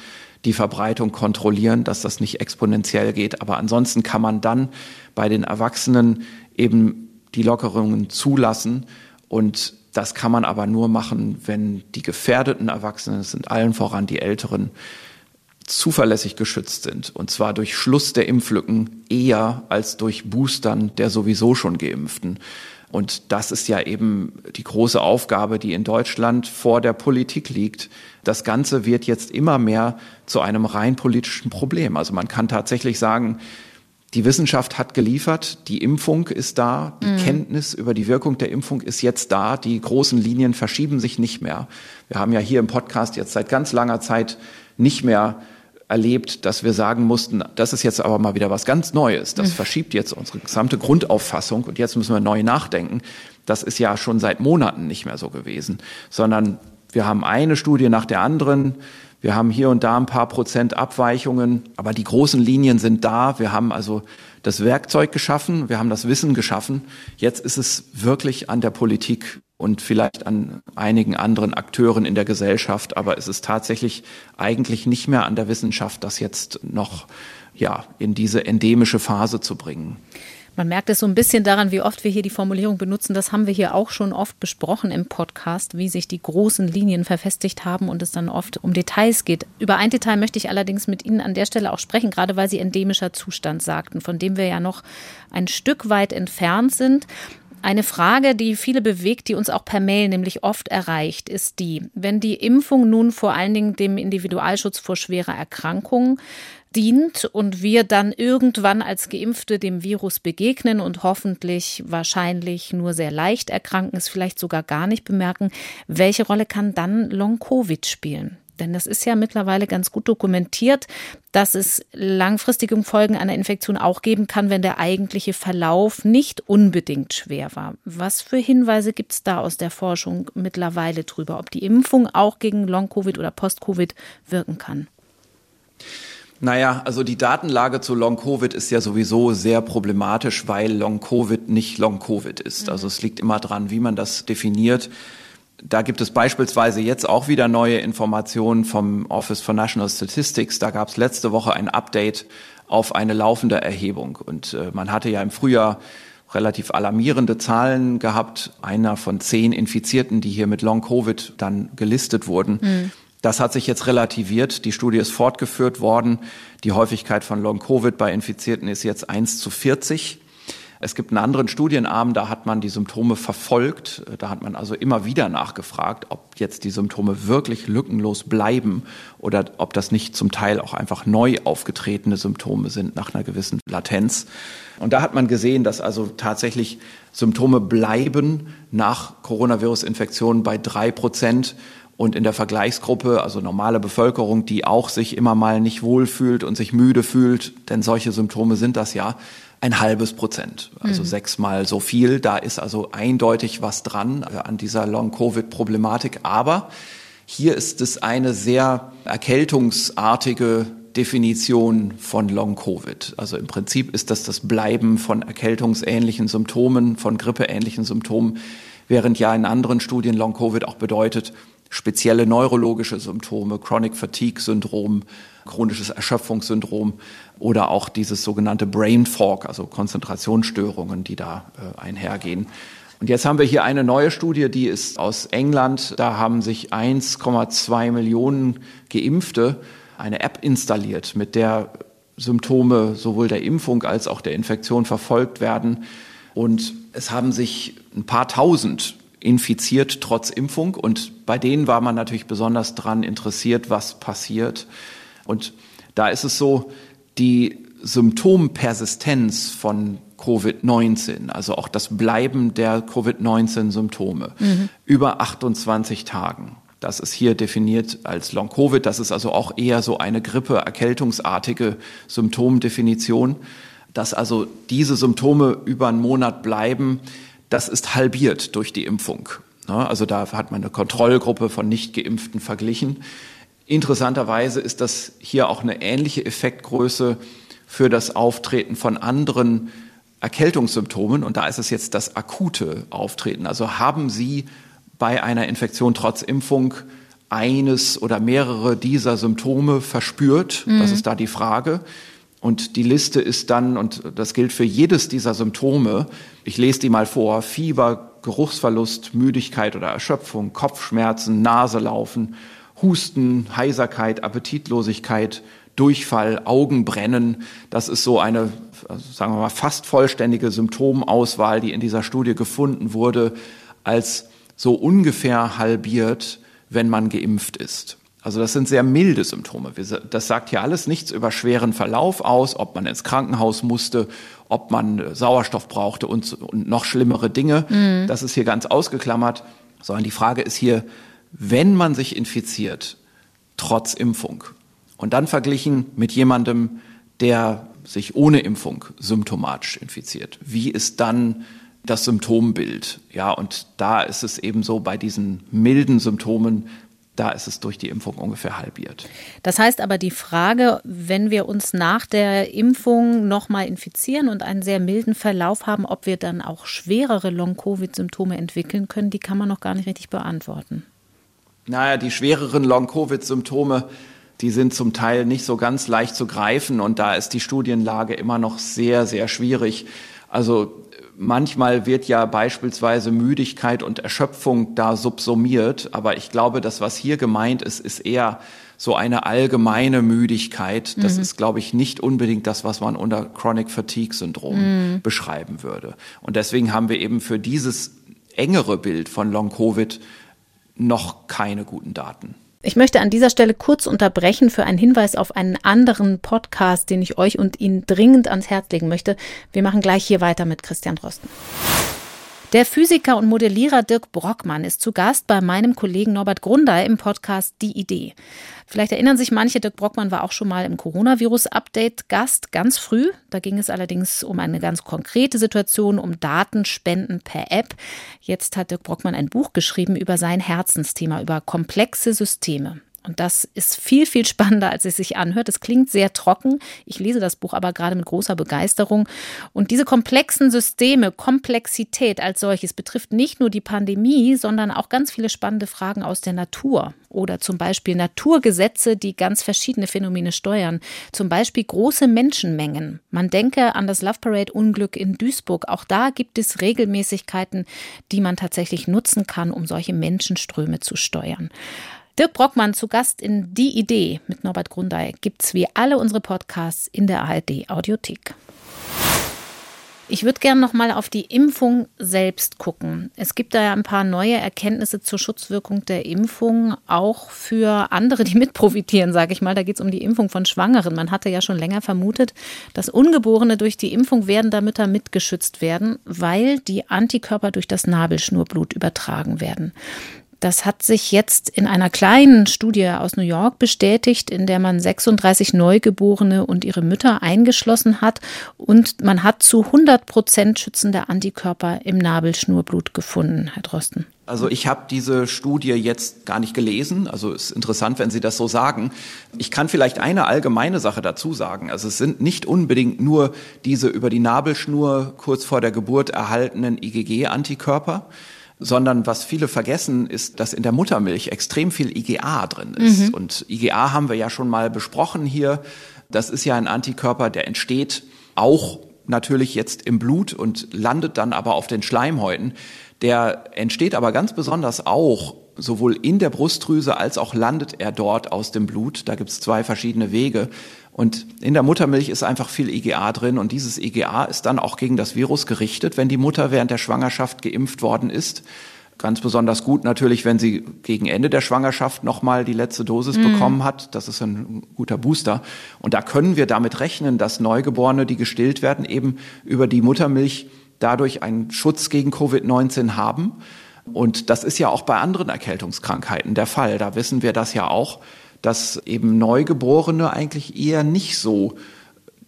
die Verbreitung kontrollieren, dass das nicht exponentiell geht. Aber ansonsten kann man dann bei den Erwachsenen eben die Lockerungen zulassen. Und das kann man aber nur machen, wenn die gefährdeten Erwachsenen, es sind allen voran die Älteren, zuverlässig geschützt sind. Und zwar durch Schluss der Impflücken eher als durch Boostern der sowieso schon geimpften. Und das ist ja eben die große Aufgabe, die in Deutschland vor der Politik liegt. Das Ganze wird jetzt immer mehr zu einem rein politischen Problem. Also man kann tatsächlich sagen, die Wissenschaft hat geliefert, die Impfung ist da, die mhm. Kenntnis über die Wirkung der Impfung ist jetzt da, die großen Linien verschieben sich nicht mehr. Wir haben ja hier im Podcast jetzt seit ganz langer Zeit nicht mehr erlebt, dass wir sagen mussten, das ist jetzt aber mal wieder was ganz Neues. Das mhm. verschiebt jetzt unsere gesamte Grundauffassung und jetzt müssen wir neu nachdenken. Das ist ja schon seit Monaten nicht mehr so gewesen, sondern wir haben eine Studie nach der anderen. Wir haben hier und da ein paar Prozent Abweichungen, aber die großen Linien sind da. Wir haben also das Werkzeug geschaffen, wir haben das Wissen geschaffen. Jetzt ist es wirklich an der Politik, und vielleicht an einigen anderen Akteuren in der Gesellschaft. Aber es ist tatsächlich eigentlich nicht mehr an der Wissenschaft, das jetzt noch ja, in diese endemische Phase zu bringen. Man merkt es so ein bisschen daran, wie oft wir hier die Formulierung benutzen. Das haben wir hier auch schon oft besprochen im Podcast, wie sich die großen Linien verfestigt haben und es dann oft um Details geht. Über ein Detail möchte ich allerdings mit Ihnen an der Stelle auch sprechen, gerade weil Sie endemischer Zustand sagten, von dem wir ja noch ein Stück weit entfernt sind. Eine Frage, die viele bewegt, die uns auch per Mail nämlich oft erreicht, ist die, wenn die Impfung nun vor allen Dingen dem Individualschutz vor schwerer Erkrankung dient und wir dann irgendwann als Geimpfte dem Virus begegnen und hoffentlich wahrscheinlich nur sehr leicht erkranken, es vielleicht sogar gar nicht bemerken, welche Rolle kann dann Long-Covid spielen? Denn das ist ja mittlerweile ganz gut dokumentiert, dass es langfristige Folgen einer Infektion auch geben kann, wenn der eigentliche Verlauf nicht unbedingt schwer war. Was für Hinweise gibt es da aus der Forschung mittlerweile drüber, ob die Impfung auch gegen Long-Covid oder Post-Covid wirken kann? Naja, also die Datenlage zu Long-Covid ist ja sowieso sehr problematisch, weil Long-Covid nicht Long-Covid ist. Also es liegt immer dran, wie man das definiert. Da gibt es beispielsweise jetzt auch wieder neue Informationen vom Office for National Statistics. Da gab es letzte Woche ein Update auf eine laufende Erhebung. Und äh, man hatte ja im Frühjahr relativ alarmierende Zahlen gehabt. Einer von zehn Infizierten, die hier mit Long-Covid dann gelistet wurden. Mhm. Das hat sich jetzt relativiert. Die Studie ist fortgeführt worden. Die Häufigkeit von Long-Covid bei Infizierten ist jetzt 1 zu 40. Es gibt einen anderen Studienarm, da hat man die Symptome verfolgt. Da hat man also immer wieder nachgefragt, ob jetzt die Symptome wirklich lückenlos bleiben oder ob das nicht zum Teil auch einfach neu aufgetretene Symptome sind nach einer gewissen Latenz. Und da hat man gesehen, dass also tatsächlich Symptome bleiben nach Coronavirus-Infektionen bei drei Prozent und in der Vergleichsgruppe, also normale Bevölkerung, die auch sich immer mal nicht wohlfühlt und sich müde fühlt, denn solche Symptome sind das ja, ein halbes Prozent, also mhm. sechsmal so viel. Da ist also eindeutig was dran äh, an dieser Long-Covid-Problematik. Aber hier ist es eine sehr erkältungsartige Definition von Long-Covid. Also im Prinzip ist das das Bleiben von erkältungsähnlichen Symptomen, von grippeähnlichen Symptomen, während ja in anderen Studien Long-Covid auch bedeutet, spezielle neurologische Symptome, Chronic Fatigue Syndrom, chronisches Erschöpfungssyndrom oder auch dieses sogenannte Brain Fog, also Konzentrationsstörungen, die da äh, einhergehen. Und jetzt haben wir hier eine neue Studie, die ist aus England. Da haben sich 1,2 Millionen Geimpfte eine App installiert, mit der Symptome sowohl der Impfung als auch der Infektion verfolgt werden. Und es haben sich ein paar tausend infiziert trotz Impfung. Und bei denen war man natürlich besonders dran interessiert, was passiert. Und da ist es so, die Symptompersistenz von Covid-19, also auch das Bleiben der Covid-19-Symptome mhm. über 28 Tagen. Das ist hier definiert als Long-Covid. Das ist also auch eher so eine Grippe-erkältungsartige Symptomdefinition. Dass also diese Symptome über einen Monat bleiben, das ist halbiert durch die Impfung. Also da hat man eine Kontrollgruppe von Nicht-Geimpften verglichen. Interessanterweise ist das hier auch eine ähnliche Effektgröße für das Auftreten von anderen Erkältungssymptomen. Und da ist es jetzt das akute Auftreten. Also haben Sie bei einer Infektion trotz Impfung eines oder mehrere dieser Symptome verspürt? Mhm. Das ist da die Frage. Und die Liste ist dann, und das gilt für jedes dieser Symptome, ich lese die mal vor, Fieber, Geruchsverlust, Müdigkeit oder Erschöpfung, Kopfschmerzen, Naselaufen, Husten, Heiserkeit, Appetitlosigkeit, Durchfall, Augenbrennen. Das ist so eine, sagen wir mal, fast vollständige Symptomauswahl, die in dieser Studie gefunden wurde, als so ungefähr halbiert, wenn man geimpft ist. Also das sind sehr milde Symptome. Das sagt hier alles nichts über schweren Verlauf aus, ob man ins Krankenhaus musste, ob man äh, Sauerstoff brauchte und, und noch schlimmere Dinge. Mhm. Das ist hier ganz ausgeklammert. Sondern die Frage ist hier, wenn man sich infiziert, trotz Impfung, und dann verglichen mit jemandem, der sich ohne Impfung symptomatisch infiziert, wie ist dann das Symptombild? Ja, und da ist es eben so bei diesen milden Symptomen, da ist es durch die Impfung ungefähr halbiert. Das heißt aber die Frage, wenn wir uns nach der Impfung nochmal infizieren und einen sehr milden Verlauf haben, ob wir dann auch schwerere Long-Covid-Symptome entwickeln können, die kann man noch gar nicht richtig beantworten. Naja, die schwereren Long-Covid-Symptome, die sind zum Teil nicht so ganz leicht zu greifen und da ist die Studienlage immer noch sehr, sehr schwierig. Also manchmal wird ja beispielsweise Müdigkeit und Erschöpfung da subsumiert, aber ich glaube, das, was hier gemeint ist, ist eher so eine allgemeine Müdigkeit. Das mhm. ist, glaube ich, nicht unbedingt das, was man unter Chronic Fatigue Syndrom mhm. beschreiben würde. Und deswegen haben wir eben für dieses engere Bild von Long Covid noch keine guten Daten. Ich möchte an dieser Stelle kurz unterbrechen für einen Hinweis auf einen anderen Podcast, den ich euch und Ihnen dringend ans Herz legen möchte. Wir machen gleich hier weiter mit Christian Drosten. Der Physiker und Modellierer Dirk Brockmann ist zu Gast bei meinem Kollegen Norbert Grunder im Podcast Die Idee. Vielleicht erinnern sich manche, Dirk Brockmann war auch schon mal im Coronavirus-Update Gast, ganz früh. Da ging es allerdings um eine ganz konkrete Situation, um Datenspenden per App. Jetzt hat Dirk Brockmann ein Buch geschrieben über sein Herzensthema, über komplexe Systeme. Und das ist viel, viel spannender, als es sich anhört. Es klingt sehr trocken. Ich lese das Buch aber gerade mit großer Begeisterung. Und diese komplexen Systeme, Komplexität als solches betrifft nicht nur die Pandemie, sondern auch ganz viele spannende Fragen aus der Natur. Oder zum Beispiel Naturgesetze, die ganz verschiedene Phänomene steuern. Zum Beispiel große Menschenmengen. Man denke an das Love Parade Unglück in Duisburg. Auch da gibt es Regelmäßigkeiten, die man tatsächlich nutzen kann, um solche Menschenströme zu steuern. Dirk Brockmann zu Gast in Die Idee mit Norbert Grundei gibt's wie alle unsere Podcasts in der ARD Audiothek. Ich würde gerne noch mal auf die Impfung selbst gucken. Es gibt da ja ein paar neue Erkenntnisse zur Schutzwirkung der Impfung, auch für andere, die mitprofitieren, sage ich mal. Da geht es um die Impfung von Schwangeren. Man hatte ja schon länger vermutet, dass Ungeborene durch die Impfung werdender Mütter mitgeschützt werden, weil die Antikörper durch das Nabelschnurblut übertragen werden. Das hat sich jetzt in einer kleinen Studie aus New York bestätigt, in der man 36 Neugeborene und ihre Mütter eingeschlossen hat und man hat zu 100 Prozent schützende Antikörper im Nabelschnurblut gefunden, Herr Drosten. Also ich habe diese Studie jetzt gar nicht gelesen. Also es ist interessant, wenn Sie das so sagen. Ich kann vielleicht eine allgemeine Sache dazu sagen. Also es sind nicht unbedingt nur diese über die Nabelschnur kurz vor der Geburt erhaltenen IgG-Antikörper, sondern was viele vergessen, ist, dass in der Muttermilch extrem viel IgA drin ist. Mhm. Und IgA haben wir ja schon mal besprochen hier. Das ist ja ein Antikörper, der entsteht auch natürlich jetzt im Blut und landet dann aber auf den Schleimhäuten. Der entsteht aber ganz besonders auch sowohl in der Brustdrüse als auch landet er dort aus dem Blut. Da gibt es zwei verschiedene Wege. Und in der Muttermilch ist einfach viel IgA drin und dieses IgA ist dann auch gegen das Virus gerichtet, wenn die Mutter während der Schwangerschaft geimpft worden ist. Ganz besonders gut natürlich, wenn sie gegen Ende der Schwangerschaft nochmal die letzte Dosis mhm. bekommen hat. Das ist ein guter Booster. Und da können wir damit rechnen, dass Neugeborene, die gestillt werden, eben über die Muttermilch dadurch einen Schutz gegen Covid-19 haben. Und das ist ja auch bei anderen Erkältungskrankheiten der Fall. Da wissen wir das ja auch dass eben Neugeborene eigentlich eher nicht so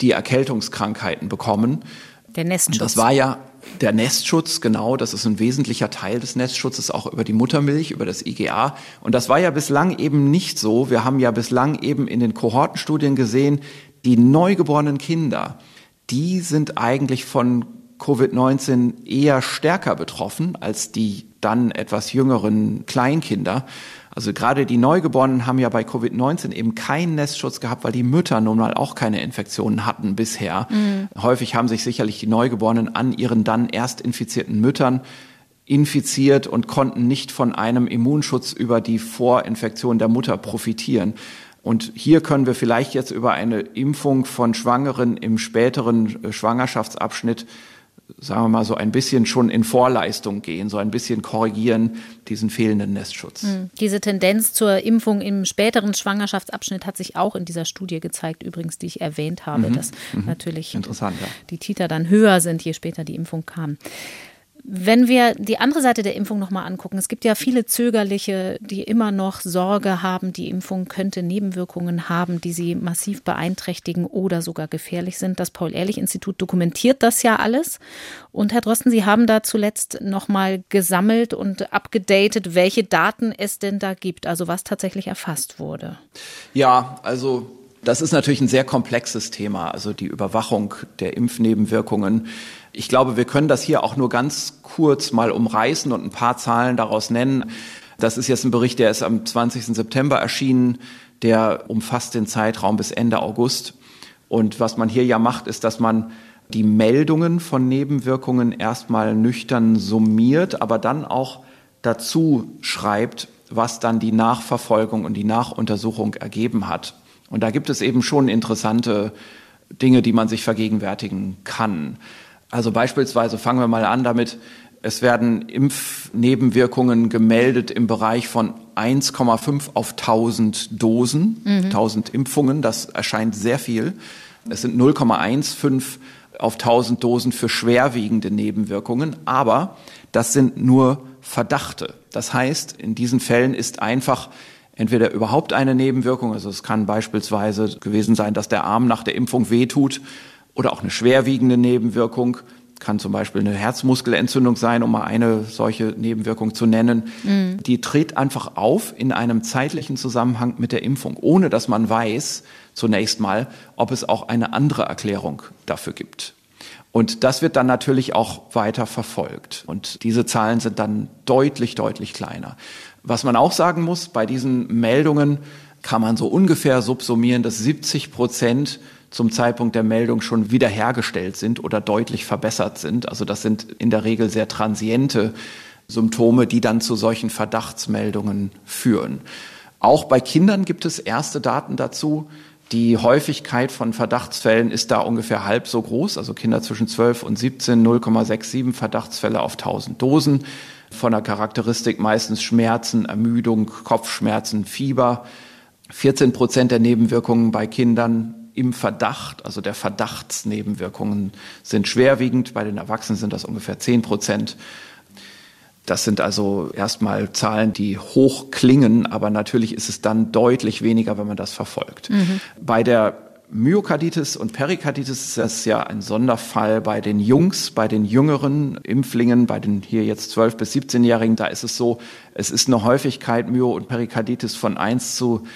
die Erkältungskrankheiten bekommen. Der Nestschutz. Das war ja der Nestschutz, genau. Das ist ein wesentlicher Teil des Nestschutzes, auch über die Muttermilch, über das IGA. Und das war ja bislang eben nicht so. Wir haben ja bislang eben in den Kohortenstudien gesehen, die neugeborenen Kinder, die sind eigentlich von Covid-19 eher stärker betroffen als die dann etwas jüngeren Kleinkinder. Also gerade die Neugeborenen haben ja bei Covid-19 eben keinen Nestschutz gehabt, weil die Mütter nun mal auch keine Infektionen hatten bisher. Mhm. Häufig haben sich sicherlich die Neugeborenen an ihren dann erst infizierten Müttern infiziert und konnten nicht von einem Immunschutz über die Vorinfektion der Mutter profitieren. Und hier können wir vielleicht jetzt über eine Impfung von Schwangeren im späteren äh, Schwangerschaftsabschnitt sagen wir mal, so ein bisschen schon in Vorleistung gehen, so ein bisschen korrigieren diesen fehlenden Nestschutz. Hm. Diese Tendenz zur Impfung im späteren Schwangerschaftsabschnitt hat sich auch in dieser Studie gezeigt, übrigens, die ich erwähnt habe, mhm. dass mhm. natürlich ja. die Titer dann höher sind, je später die Impfung kam. Wenn wir die andere Seite der Impfung nochmal angucken, es gibt ja viele Zögerliche, die immer noch Sorge haben, die Impfung könnte Nebenwirkungen haben, die sie massiv beeinträchtigen oder sogar gefährlich sind. Das Paul-Ehrlich-Institut dokumentiert das ja alles. Und Herr Drosten, Sie haben da zuletzt nochmal gesammelt und abgedatet, welche Daten es denn da gibt, also was tatsächlich erfasst wurde. Ja, also das ist natürlich ein sehr komplexes Thema, also die Überwachung der Impfnebenwirkungen. Ich glaube, wir können das hier auch nur ganz kurz mal umreißen und ein paar Zahlen daraus nennen. Das ist jetzt ein Bericht, der ist am 20. September erschienen. Der umfasst den Zeitraum bis Ende August. Und was man hier ja macht, ist, dass man die Meldungen von Nebenwirkungen erstmal nüchtern summiert, aber dann auch dazu schreibt, was dann die Nachverfolgung und die Nachuntersuchung ergeben hat. Und da gibt es eben schon interessante Dinge, die man sich vergegenwärtigen kann. Also beispielsweise fangen wir mal an damit, Es werden Impfnebenwirkungen gemeldet im Bereich von 1,5 auf 1000 Dosen, mhm. 1000 Impfungen. Das erscheint sehr viel. Es sind 0,15 auf 1000 Dosen für schwerwiegende Nebenwirkungen. Aber das sind nur Verdachte. Das heißt, in diesen Fällen ist einfach entweder überhaupt eine Nebenwirkung, also es kann beispielsweise gewesen sein, dass der Arm nach der Impfung wehtut oder auch eine schwerwiegende Nebenwirkung, kann zum Beispiel eine Herzmuskelentzündung sein, um mal eine solche Nebenwirkung zu nennen. Mhm. Die tritt einfach auf in einem zeitlichen Zusammenhang mit der Impfung, ohne dass man weiß zunächst mal, ob es auch eine andere Erklärung dafür gibt. Und das wird dann natürlich auch weiter verfolgt. Und diese Zahlen sind dann deutlich, deutlich kleiner. Was man auch sagen muss, bei diesen Meldungen kann man so ungefähr subsumieren, dass 70 Prozent zum Zeitpunkt der Meldung schon wiederhergestellt sind oder deutlich verbessert sind. Also das sind in der Regel sehr transiente Symptome, die dann zu solchen Verdachtsmeldungen führen. Auch bei Kindern gibt es erste Daten dazu. Die Häufigkeit von Verdachtsfällen ist da ungefähr halb so groß, also Kinder zwischen 12 und 17 0,67 Verdachtsfälle auf 1000 Dosen. Von der Charakteristik meistens Schmerzen, Ermüdung, Kopfschmerzen, Fieber. 14 Prozent der Nebenwirkungen bei Kindern im Verdacht, also der Verdachtsnebenwirkungen sind schwerwiegend. Bei den Erwachsenen sind das ungefähr 10 Prozent. Das sind also erstmal Zahlen, die hoch klingen, aber natürlich ist es dann deutlich weniger, wenn man das verfolgt. Mhm. Bei der Myokarditis und Perikarditis ist das ja ein Sonderfall bei den Jungs, bei den jüngeren Impflingen, bei den hier jetzt 12 bis 17-Jährigen. Da ist es so, es ist eine Häufigkeit Myo- und Perikarditis von 1 zu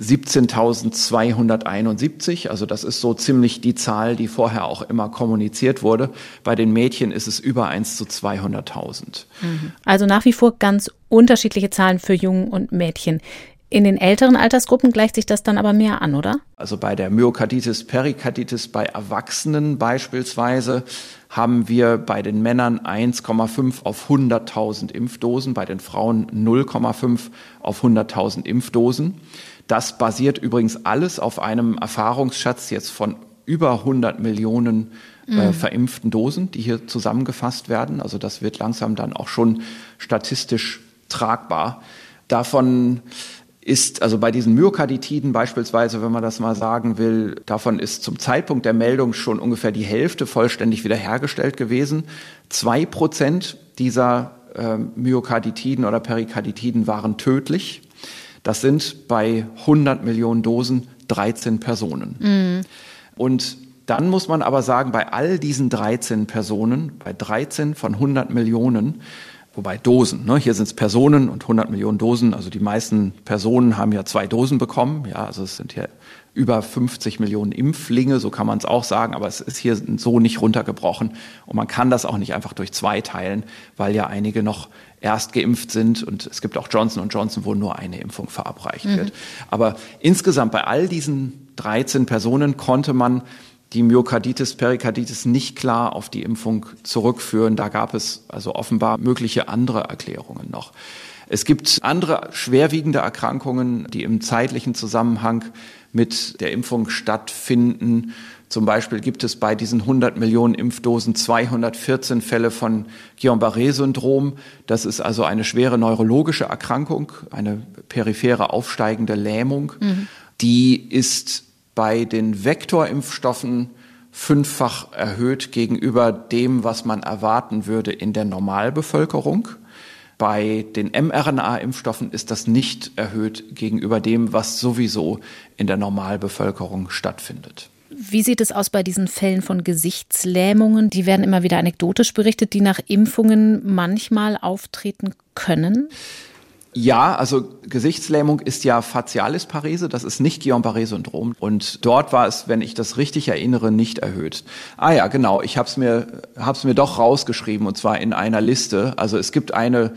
17.271. Also das ist so ziemlich die Zahl, die vorher auch immer kommuniziert wurde. Bei den Mädchen ist es über 1 zu 200.000. Mhm. Also nach wie vor ganz unterschiedliche Zahlen für Jungen und Mädchen. In den älteren Altersgruppen gleicht sich das dann aber mehr an, oder? Also bei der Myokarditis, Perikarditis bei Erwachsenen beispielsweise haben wir bei den Männern 1,5 auf 100.000 Impfdosen, bei den Frauen 0,5 auf 100.000 Impfdosen. Das basiert übrigens alles auf einem Erfahrungsschatz jetzt von über 100 Millionen äh, mhm. verimpften Dosen, die hier zusammengefasst werden. Also das wird langsam dann auch schon statistisch tragbar. Davon ist, also bei diesen Myokarditiden beispielsweise, wenn man das mal sagen will, davon ist zum Zeitpunkt der Meldung schon ungefähr die Hälfte vollständig wiederhergestellt gewesen. Zwei Prozent dieser äh, Myokarditiden oder Perikarditiden waren tödlich. Das sind bei 100 Millionen Dosen 13 Personen. Mhm. Und dann muss man aber sagen, bei all diesen 13 Personen, bei 13 von 100 Millionen, wobei Dosen, ne, hier sind es Personen und 100 Millionen Dosen, also die meisten Personen haben ja zwei Dosen bekommen, ja, also es sind hier über 50 Millionen Impflinge, so kann man es auch sagen, aber es ist hier so nicht runtergebrochen. Und man kann das auch nicht einfach durch zwei teilen, weil ja einige noch erst geimpft sind. Und es gibt auch Johnson Johnson, wo nur eine Impfung verabreicht mhm. wird. Aber insgesamt bei all diesen 13 Personen konnte man die Myokarditis, Perikarditis nicht klar auf die Impfung zurückführen. Da gab es also offenbar mögliche andere Erklärungen noch. Es gibt andere schwerwiegende Erkrankungen, die im zeitlichen Zusammenhang mit der Impfung stattfinden. Zum Beispiel gibt es bei diesen 100 Millionen Impfdosen 214 Fälle von Guillain-Barré-Syndrom. Das ist also eine schwere neurologische Erkrankung, eine periphere aufsteigende Lähmung. Mhm. Die ist bei den Vektorimpfstoffen fünffach erhöht gegenüber dem, was man erwarten würde in der Normalbevölkerung. Bei den mRNA-Impfstoffen ist das nicht erhöht gegenüber dem, was sowieso in der Normalbevölkerung stattfindet. Wie sieht es aus bei diesen Fällen von Gesichtslähmungen? Die werden immer wieder anekdotisch berichtet, die nach Impfungen manchmal auftreten können. Ja, also Gesichtslähmung ist ja Facialisparese, das ist nicht Guillain-Barré-Syndrom. Und dort war es, wenn ich das richtig erinnere, nicht erhöht. Ah ja, genau, ich habe es mir, hab's mir doch rausgeschrieben und zwar in einer Liste. Also es gibt eine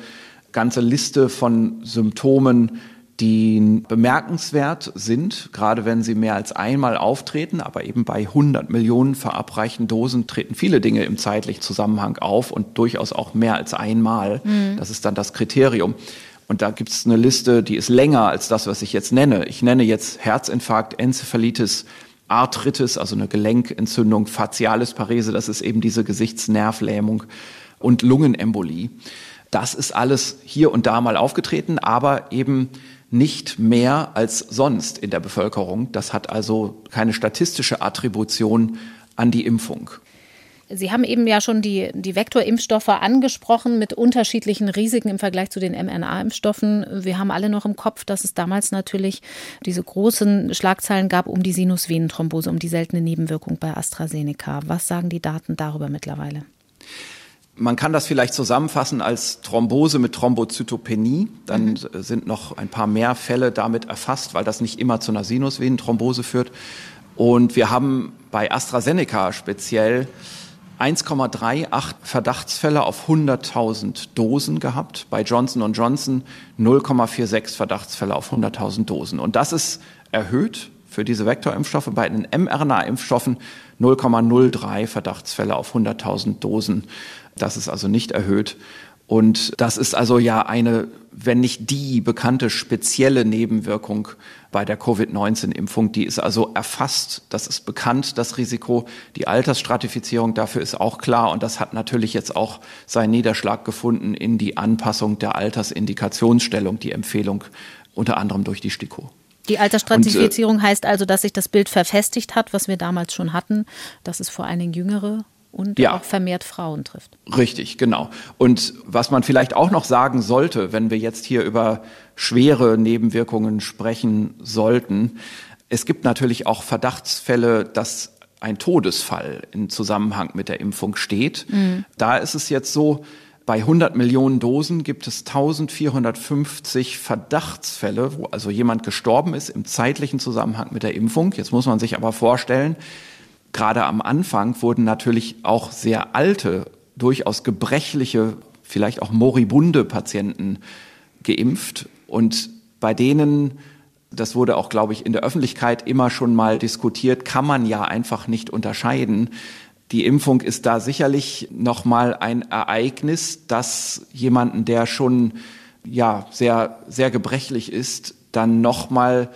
ganze Liste von Symptomen, die bemerkenswert sind, gerade wenn sie mehr als einmal auftreten, aber eben bei 100 Millionen verabreichten Dosen treten viele Dinge im zeitlichen Zusammenhang auf und durchaus auch mehr als einmal. Mhm. Das ist dann das Kriterium. Und da gibt es eine Liste, die ist länger als das, was ich jetzt nenne. Ich nenne jetzt Herzinfarkt, Enzephalitis, Arthritis, also eine Gelenkentzündung, Facialis Parese, das ist eben diese Gesichtsnervlähmung und Lungenembolie. Das ist alles hier und da mal aufgetreten, aber eben nicht mehr als sonst in der Bevölkerung. Das hat also keine statistische Attribution an die Impfung. Sie haben eben ja schon die, die Vektorimpfstoffe angesprochen mit unterschiedlichen Risiken im Vergleich zu den mRNA-Impfstoffen. Wir haben alle noch im Kopf, dass es damals natürlich diese großen Schlagzeilen gab um die Sinusvenenthrombose, um die seltene Nebenwirkung bei AstraZeneca. Was sagen die Daten darüber mittlerweile? Man kann das vielleicht zusammenfassen als Thrombose mit Thrombozytopenie. Dann mhm. sind noch ein paar mehr Fälle damit erfasst, weil das nicht immer zu einer Sinusvenenthrombose führt. Und wir haben bei AstraZeneca speziell 1,38 Verdachtsfälle auf 100.000 Dosen gehabt. Bei Johnson Johnson 0,46 Verdachtsfälle auf 100.000 Dosen. Und das ist erhöht für diese Vektorimpfstoffe. Bei den mRNA-Impfstoffen 0,03 Verdachtsfälle auf 100.000 Dosen. Das ist also nicht erhöht. Und das ist also ja eine, wenn nicht die bekannte spezielle Nebenwirkung bei der Covid-19-Impfung. Die ist also erfasst. Das ist bekannt, das Risiko. Die Altersstratifizierung dafür ist auch klar. Und das hat natürlich jetzt auch seinen Niederschlag gefunden in die Anpassung der Altersindikationsstellung, die Empfehlung unter anderem durch die STIKO. Die Altersstratifizierung und, äh, heißt also, dass sich das Bild verfestigt hat, was wir damals schon hatten, dass es vor allen Dingen Jüngere und ja. auch vermehrt Frauen trifft. Richtig, genau. Und was man vielleicht auch noch sagen sollte, wenn wir jetzt hier über schwere Nebenwirkungen sprechen sollten, es gibt natürlich auch Verdachtsfälle, dass ein Todesfall in Zusammenhang mit der Impfung steht. Mhm. Da ist es jetzt so, bei 100 Millionen Dosen gibt es 1450 Verdachtsfälle, wo also jemand gestorben ist im zeitlichen Zusammenhang mit der Impfung. Jetzt muss man sich aber vorstellen, gerade am Anfang wurden natürlich auch sehr alte, durchaus gebrechliche, vielleicht auch moribunde Patienten geimpft. Und bei denen, das wurde auch, glaube ich, in der Öffentlichkeit immer schon mal diskutiert, kann man ja einfach nicht unterscheiden. Die Impfung ist da sicherlich nochmal ein Ereignis, das jemanden, der schon ja sehr sehr gebrechlich ist, dann nochmal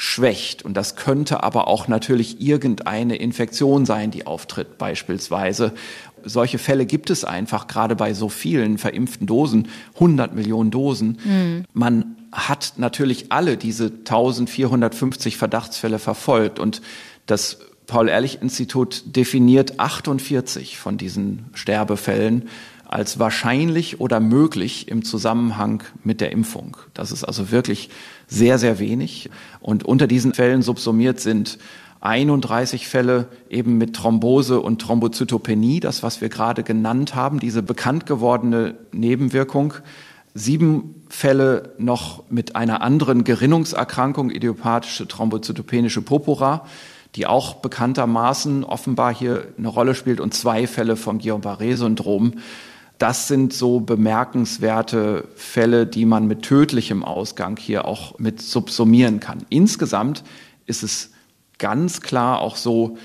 schwächt. Und das könnte aber auch natürlich irgendeine Infektion sein, die auftritt beispielsweise. Solche Fälle gibt es einfach, gerade bei so vielen verimpften Dosen, 100 Millionen Dosen. Mhm. Man hat natürlich alle diese 1450 Verdachtsfälle verfolgt und das Paul-Ehrlich-Institut definiert 48 von diesen Sterbefällen als wahrscheinlich oder möglich im Zusammenhang mit der Impfung. Das ist also wirklich sehr, sehr wenig. Und unter diesen Fällen subsumiert sind 31 Fälle eben mit Thrombose und Thrombozytopenie, das, was wir gerade genannt haben, diese bekannt gewordene Nebenwirkung. Sieben Fälle noch mit einer anderen Gerinnungserkrankung, idiopathische thrombozytopenische Purpura, die auch bekanntermaßen offenbar hier eine Rolle spielt und zwei Fälle vom Guillain-Barré-Syndrom. Das sind so bemerkenswerte Fälle, die man mit tödlichem Ausgang hier auch mit subsumieren kann. Insgesamt ist es ganz klar auch so,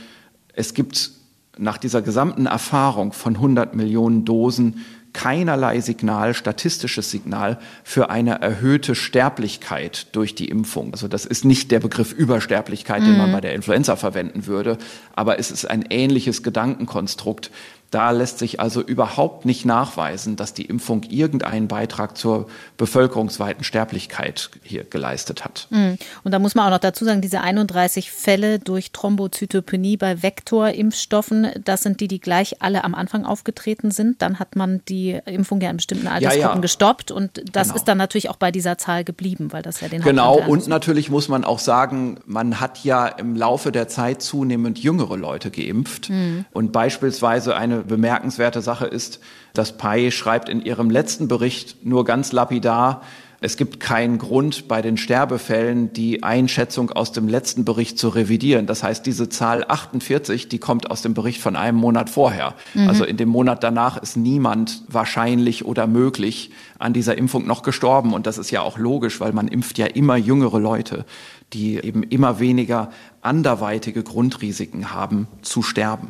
es gibt nach dieser gesamten Erfahrung von 100 Millionen Dosen keinerlei Signal, statistisches Signal für eine erhöhte Sterblichkeit durch die Impfung. Also das ist nicht der Begriff Übersterblichkeit, den man mhm. bei der Influenza verwenden würde, aber es ist ein ähnliches Gedankenkonstrukt, da lässt sich also überhaupt nicht nachweisen, dass die Impfung irgendeinen Beitrag zur bevölkerungsweiten Sterblichkeit hier geleistet hat. Mhm. Und da muss man auch noch dazu sagen, diese 31 Fälle durch Thrombozytopenie bei Vektorimpfstoffen, das sind die, die gleich alle am Anfang aufgetreten sind. Dann hat man die Impfung ja in bestimmten Altersgruppen ja, ja. gestoppt und das genau. ist dann natürlich auch bei dieser Zahl geblieben, weil das ja den Genau, und natürlich muss man auch sagen, man hat ja im Laufe der Zeit zunehmend jüngere Leute geimpft mhm. und beispielsweise eine bemerkenswerte Sache ist, dass PAI schreibt in ihrem letzten Bericht nur ganz lapidar, es gibt keinen Grund, bei den Sterbefällen die Einschätzung aus dem letzten Bericht zu revidieren. Das heißt, diese Zahl 48, die kommt aus dem Bericht von einem Monat vorher. Mhm. Also in dem Monat danach ist niemand wahrscheinlich oder möglich an dieser Impfung noch gestorben. Und das ist ja auch logisch, weil man impft ja immer jüngere Leute, die eben immer weniger anderweitige Grundrisiken haben zu sterben.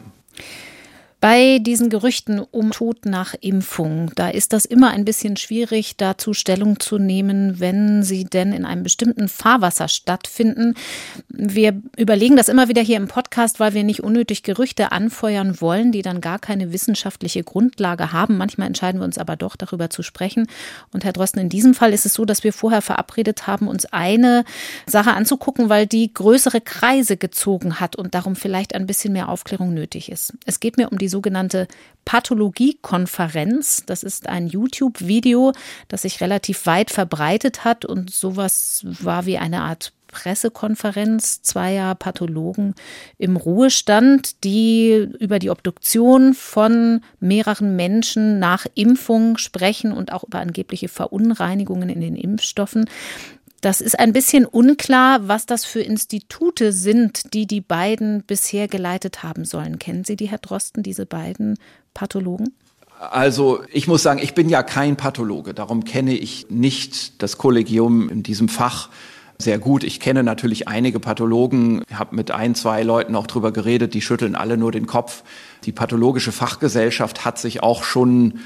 Bei diesen Gerüchten um Tod nach Impfung, da ist das immer ein bisschen schwierig, dazu Stellung zu nehmen, wenn sie denn in einem bestimmten Fahrwasser stattfinden. Wir überlegen das immer wieder hier im Podcast, weil wir nicht unnötig Gerüchte anfeuern wollen, die dann gar keine wissenschaftliche Grundlage haben. Manchmal entscheiden wir uns aber doch, darüber zu sprechen. Und Herr Drosten, in diesem Fall ist es so, dass wir vorher verabredet haben, uns eine Sache anzugucken, weil die größere Kreise gezogen hat und darum vielleicht ein bisschen mehr Aufklärung nötig ist. Es geht mir um die sogenannte Pathologiekonferenz. Das ist ein YouTube-Video, das sich relativ weit verbreitet hat und sowas war wie eine Art Pressekonferenz zweier Pathologen im Ruhestand, die über die Obduktion von mehreren Menschen nach Impfung sprechen und auch über angebliche Verunreinigungen in den Impfstoffen. Das ist ein bisschen unklar, was das für Institute sind, die die beiden bisher geleitet haben sollen. Kennen Sie die, Herr Drosten, diese beiden Pathologen? Also ich muss sagen, ich bin ja kein Pathologe, darum kenne ich nicht das Kollegium in diesem Fach sehr gut. Ich kenne natürlich einige Pathologen, habe mit ein, zwei Leuten auch drüber geredet, die schütteln alle nur den Kopf. Die pathologische Fachgesellschaft hat sich auch schon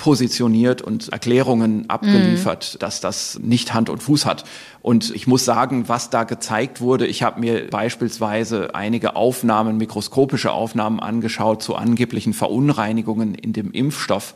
positioniert und Erklärungen abgeliefert, mhm. dass das nicht Hand und Fuß hat. Und ich muss sagen, was da gezeigt wurde, ich habe mir beispielsweise einige Aufnahmen, mikroskopische Aufnahmen angeschaut zu angeblichen Verunreinigungen in dem Impfstoff.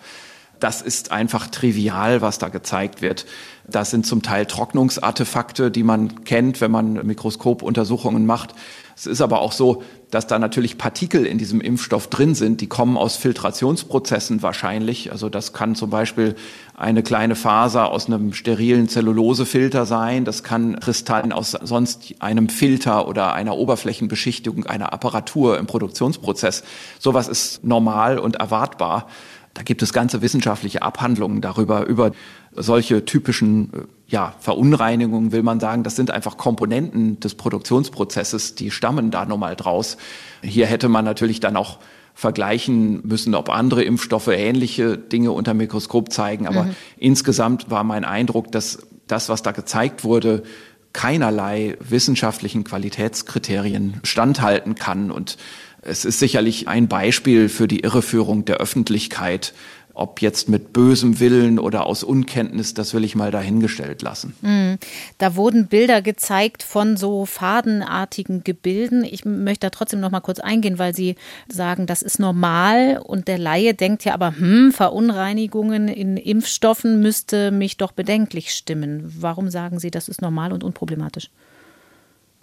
Das ist einfach trivial, was da gezeigt wird. Das sind zum Teil Trocknungsartefakte, die man kennt, wenn man Mikroskopuntersuchungen macht. Es ist aber auch so, dass da natürlich Partikel in diesem Impfstoff drin sind, die kommen aus Filtrationsprozessen wahrscheinlich. Also das kann zum Beispiel eine kleine Faser aus einem sterilen Zellulosefilter sein. Das kann Kristallen aus sonst einem Filter oder einer Oberflächenbeschichtung einer Apparatur im Produktionsprozess. Sowas ist normal und erwartbar. Da gibt es ganze wissenschaftliche Abhandlungen darüber, über solche typischen äh, ja, Verunreinigungen, will man sagen. Das sind einfach Komponenten des Produktionsprozesses, die stammen da nochmal draus. Hier hätte man natürlich dann auch vergleichen müssen, ob andere Impfstoffe ähnliche Dinge unter Mikroskop zeigen. Aber mhm. insgesamt war mein Eindruck, dass das, was da gezeigt wurde, keinerlei wissenschaftlichen Qualitätskriterien standhalten kann. Und es ist sicherlich ein Beispiel für die Irreführung der Öffentlichkeit, ob jetzt mit bösem Willen oder aus Unkenntnis, das will ich mal dahingestellt lassen. Hm. Da wurden Bilder gezeigt von so fadenartigen Gebilden. Ich möchte da trotzdem noch mal kurz eingehen, weil Sie sagen, das ist normal und der Laie denkt ja aber, hm, Verunreinigungen in Impfstoffen müsste mich doch bedenklich stimmen. Warum sagen Sie, das ist normal und unproblematisch?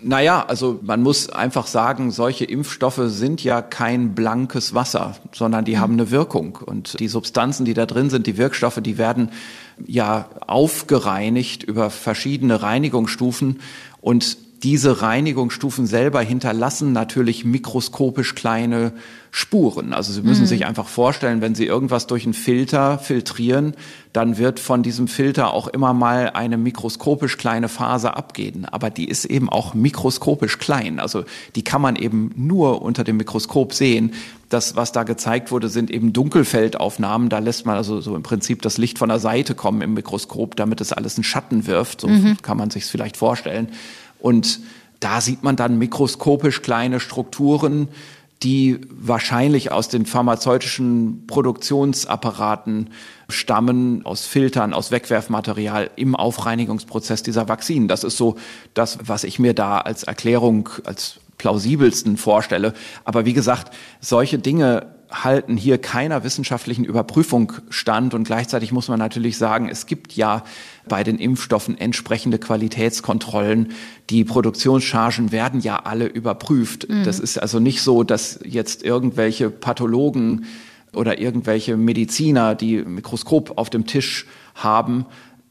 Naja, also man muss einfach sagen, solche Impfstoffe sind ja kein blankes Wasser, sondern die mhm. haben eine Wirkung. Und die Substanzen, die da drin sind, die Wirkstoffe, die werden ja aufgereinigt über verschiedene Reinigungsstufen. Und diese Reinigungsstufen selber hinterlassen natürlich mikroskopisch kleine Spuren. Also Sie müssen mhm. sich einfach vorstellen, wenn Sie irgendwas durch einen Filter filtrieren, dann wird von diesem Filter auch immer mal eine mikroskopisch kleine Phase abgehen. Aber die ist eben auch mikroskopisch klein. Also die kann man eben nur unter dem Mikroskop sehen. Das, was da gezeigt wurde, sind eben Dunkelfeldaufnahmen. Da lässt man also so im Prinzip das Licht von der Seite kommen im Mikroskop, damit es alles einen Schatten wirft. So mhm. kann man sich vielleicht vorstellen. Und da sieht man dann mikroskopisch kleine Strukturen, die wahrscheinlich aus den pharmazeutischen Produktionsapparaten stammen, aus Filtern, aus Wegwerfmaterial im Aufreinigungsprozess dieser Vakzinen. Das ist so das, was ich mir da als Erklärung, als plausibelsten vorstelle. Aber wie gesagt, solche Dinge halten hier keiner wissenschaftlichen Überprüfung stand. Und gleichzeitig muss man natürlich sagen, es gibt ja bei den Impfstoffen entsprechende Qualitätskontrollen. Die Produktionschargen werden ja alle überprüft. Mhm. Das ist also nicht so, dass jetzt irgendwelche Pathologen oder irgendwelche Mediziner, die Mikroskop auf dem Tisch haben,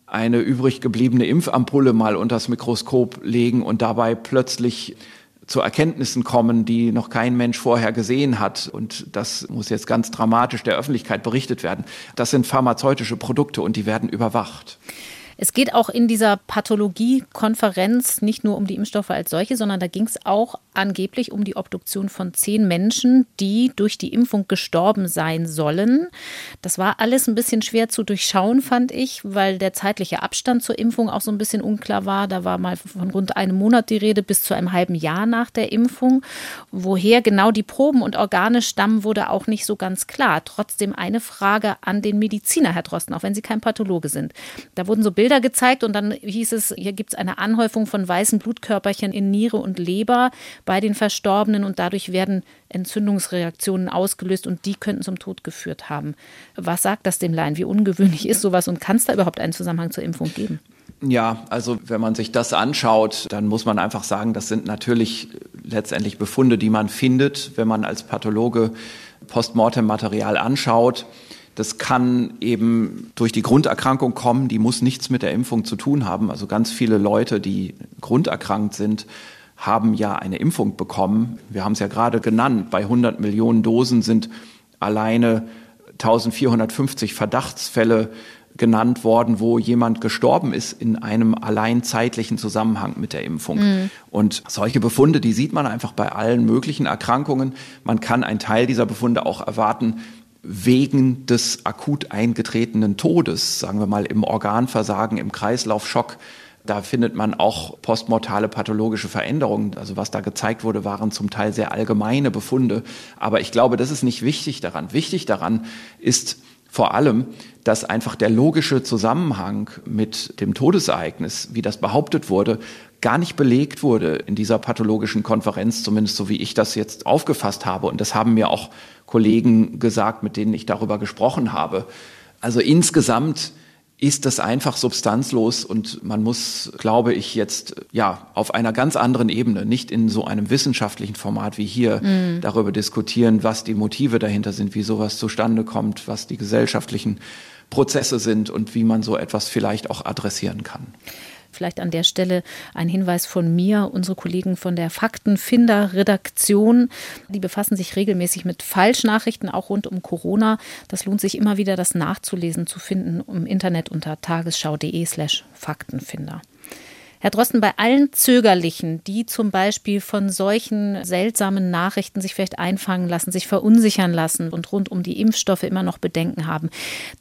eine übrig gebliebene Impfampulle mal unters Mikroskop legen und dabei plötzlich zu Erkenntnissen kommen, die noch kein Mensch vorher gesehen hat. Und das muss jetzt ganz dramatisch der Öffentlichkeit berichtet werden. Das sind pharmazeutische Produkte und die werden überwacht. Es geht auch in dieser Pathologie-Konferenz nicht nur um die Impfstoffe als solche, sondern da ging es auch angeblich um die Obduktion von zehn Menschen, die durch die Impfung gestorben sein sollen. Das war alles ein bisschen schwer zu durchschauen, fand ich, weil der zeitliche Abstand zur Impfung auch so ein bisschen unklar war. Da war mal von rund einem Monat die Rede bis zu einem halben Jahr nach der Impfung. Woher genau die Proben und Organe stammen, wurde auch nicht so ganz klar. Trotzdem eine Frage an den Mediziner, Herr Drosten, auch wenn Sie kein Pathologe sind. Da wurden so Bilder gezeigt und dann hieß es, hier gibt es eine Anhäufung von weißen Blutkörperchen in Niere und Leber bei den Verstorbenen und dadurch werden Entzündungsreaktionen ausgelöst und die könnten zum Tod geführt haben. Was sagt das dem Laien? Wie ungewöhnlich ist sowas und kann es da überhaupt einen Zusammenhang zur Impfung geben? Ja, also wenn man sich das anschaut, dann muss man einfach sagen, das sind natürlich letztendlich Befunde, die man findet, wenn man als Pathologe Postmortem-Material anschaut. Das kann eben durch die Grunderkrankung kommen, die muss nichts mit der Impfung zu tun haben. Also ganz viele Leute, die grunderkrankt sind, haben ja eine Impfung bekommen. Wir haben es ja gerade genannt, bei 100 Millionen Dosen sind alleine 1450 Verdachtsfälle genannt worden, wo jemand gestorben ist in einem allein zeitlichen Zusammenhang mit der Impfung. Mhm. Und solche Befunde, die sieht man einfach bei allen möglichen Erkrankungen. Man kann einen Teil dieser Befunde auch erwarten wegen des akut eingetretenen Todes, sagen wir mal im Organversagen, im Kreislaufschock. Da findet man auch postmortale pathologische Veränderungen. Also was da gezeigt wurde, waren zum Teil sehr allgemeine Befunde. Aber ich glaube, das ist nicht wichtig daran. Wichtig daran ist vor allem, dass einfach der logische Zusammenhang mit dem Todesereignis, wie das behauptet wurde, gar nicht belegt wurde in dieser pathologischen Konferenz, zumindest so wie ich das jetzt aufgefasst habe. Und das haben mir auch Kollegen gesagt, mit denen ich darüber gesprochen habe. Also insgesamt ist das einfach substanzlos und man muss, glaube ich, jetzt ja auf einer ganz anderen Ebene, nicht in so einem wissenschaftlichen Format wie hier, mhm. darüber diskutieren, was die Motive dahinter sind, wie sowas zustande kommt, was die gesellschaftlichen Prozesse sind und wie man so etwas vielleicht auch adressieren kann. Vielleicht an der Stelle ein Hinweis von mir. Unsere Kollegen von der Faktenfinder-Redaktion, die befassen sich regelmäßig mit Falschnachrichten, auch rund um Corona. Das lohnt sich immer wieder, das nachzulesen, zu finden im Internet unter tagesschau.de slash Faktenfinder. Herr Drosten, bei allen Zögerlichen, die zum Beispiel von solchen seltsamen Nachrichten sich vielleicht einfangen lassen, sich verunsichern lassen und rund um die Impfstoffe immer noch Bedenken haben,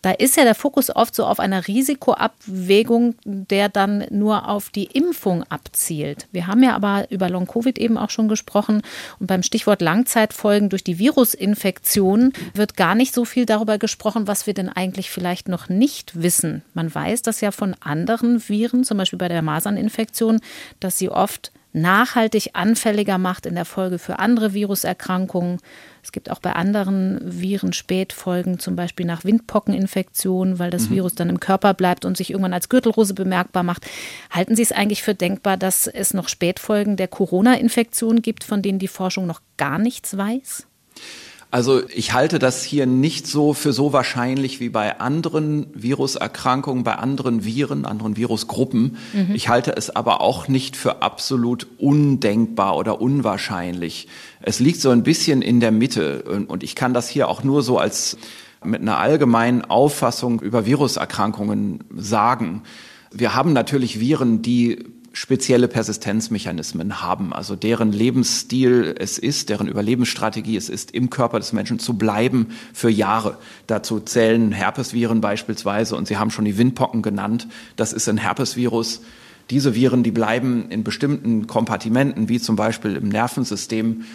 da ist ja der Fokus oft so auf einer Risikoabwägung, der dann nur auf die Impfung abzielt. Wir haben ja aber über Long-Covid eben auch schon gesprochen und beim Stichwort Langzeitfolgen durch die Virusinfektion wird gar nicht so viel darüber gesprochen, was wir denn eigentlich vielleicht noch nicht wissen. Man weiß das ja von anderen Viren, zum Beispiel bei der Maserninfektion Infektion, dass sie oft nachhaltig anfälliger macht in der Folge für andere Viruserkrankungen. Es gibt auch bei anderen Viren Spätfolgen, zum Beispiel nach Windpockeninfektionen, weil das mhm. Virus dann im Körper bleibt und sich irgendwann als Gürtelrose bemerkbar macht. Halten Sie es eigentlich für denkbar, dass es noch Spätfolgen der Corona-Infektion gibt, von denen die Forschung noch gar nichts weiß? Also ich halte das hier nicht so für so wahrscheinlich wie bei anderen Viruserkrankungen, bei anderen Viren, anderen Virusgruppen. Mhm. Ich halte es aber auch nicht für absolut undenkbar oder unwahrscheinlich. Es liegt so ein bisschen in der Mitte und ich kann das hier auch nur so als mit einer allgemeinen Auffassung über Viruserkrankungen sagen. Wir haben natürlich Viren, die spezielle Persistenzmechanismen haben, also deren Lebensstil es ist, deren Überlebensstrategie es ist, im Körper des Menschen zu bleiben für Jahre. Dazu zählen Herpesviren beispielsweise und Sie haben schon die Windpocken genannt. Das ist ein Herpesvirus. Diese Viren, die bleiben in bestimmten Kompartimenten, wie zum Beispiel im Nervensystem,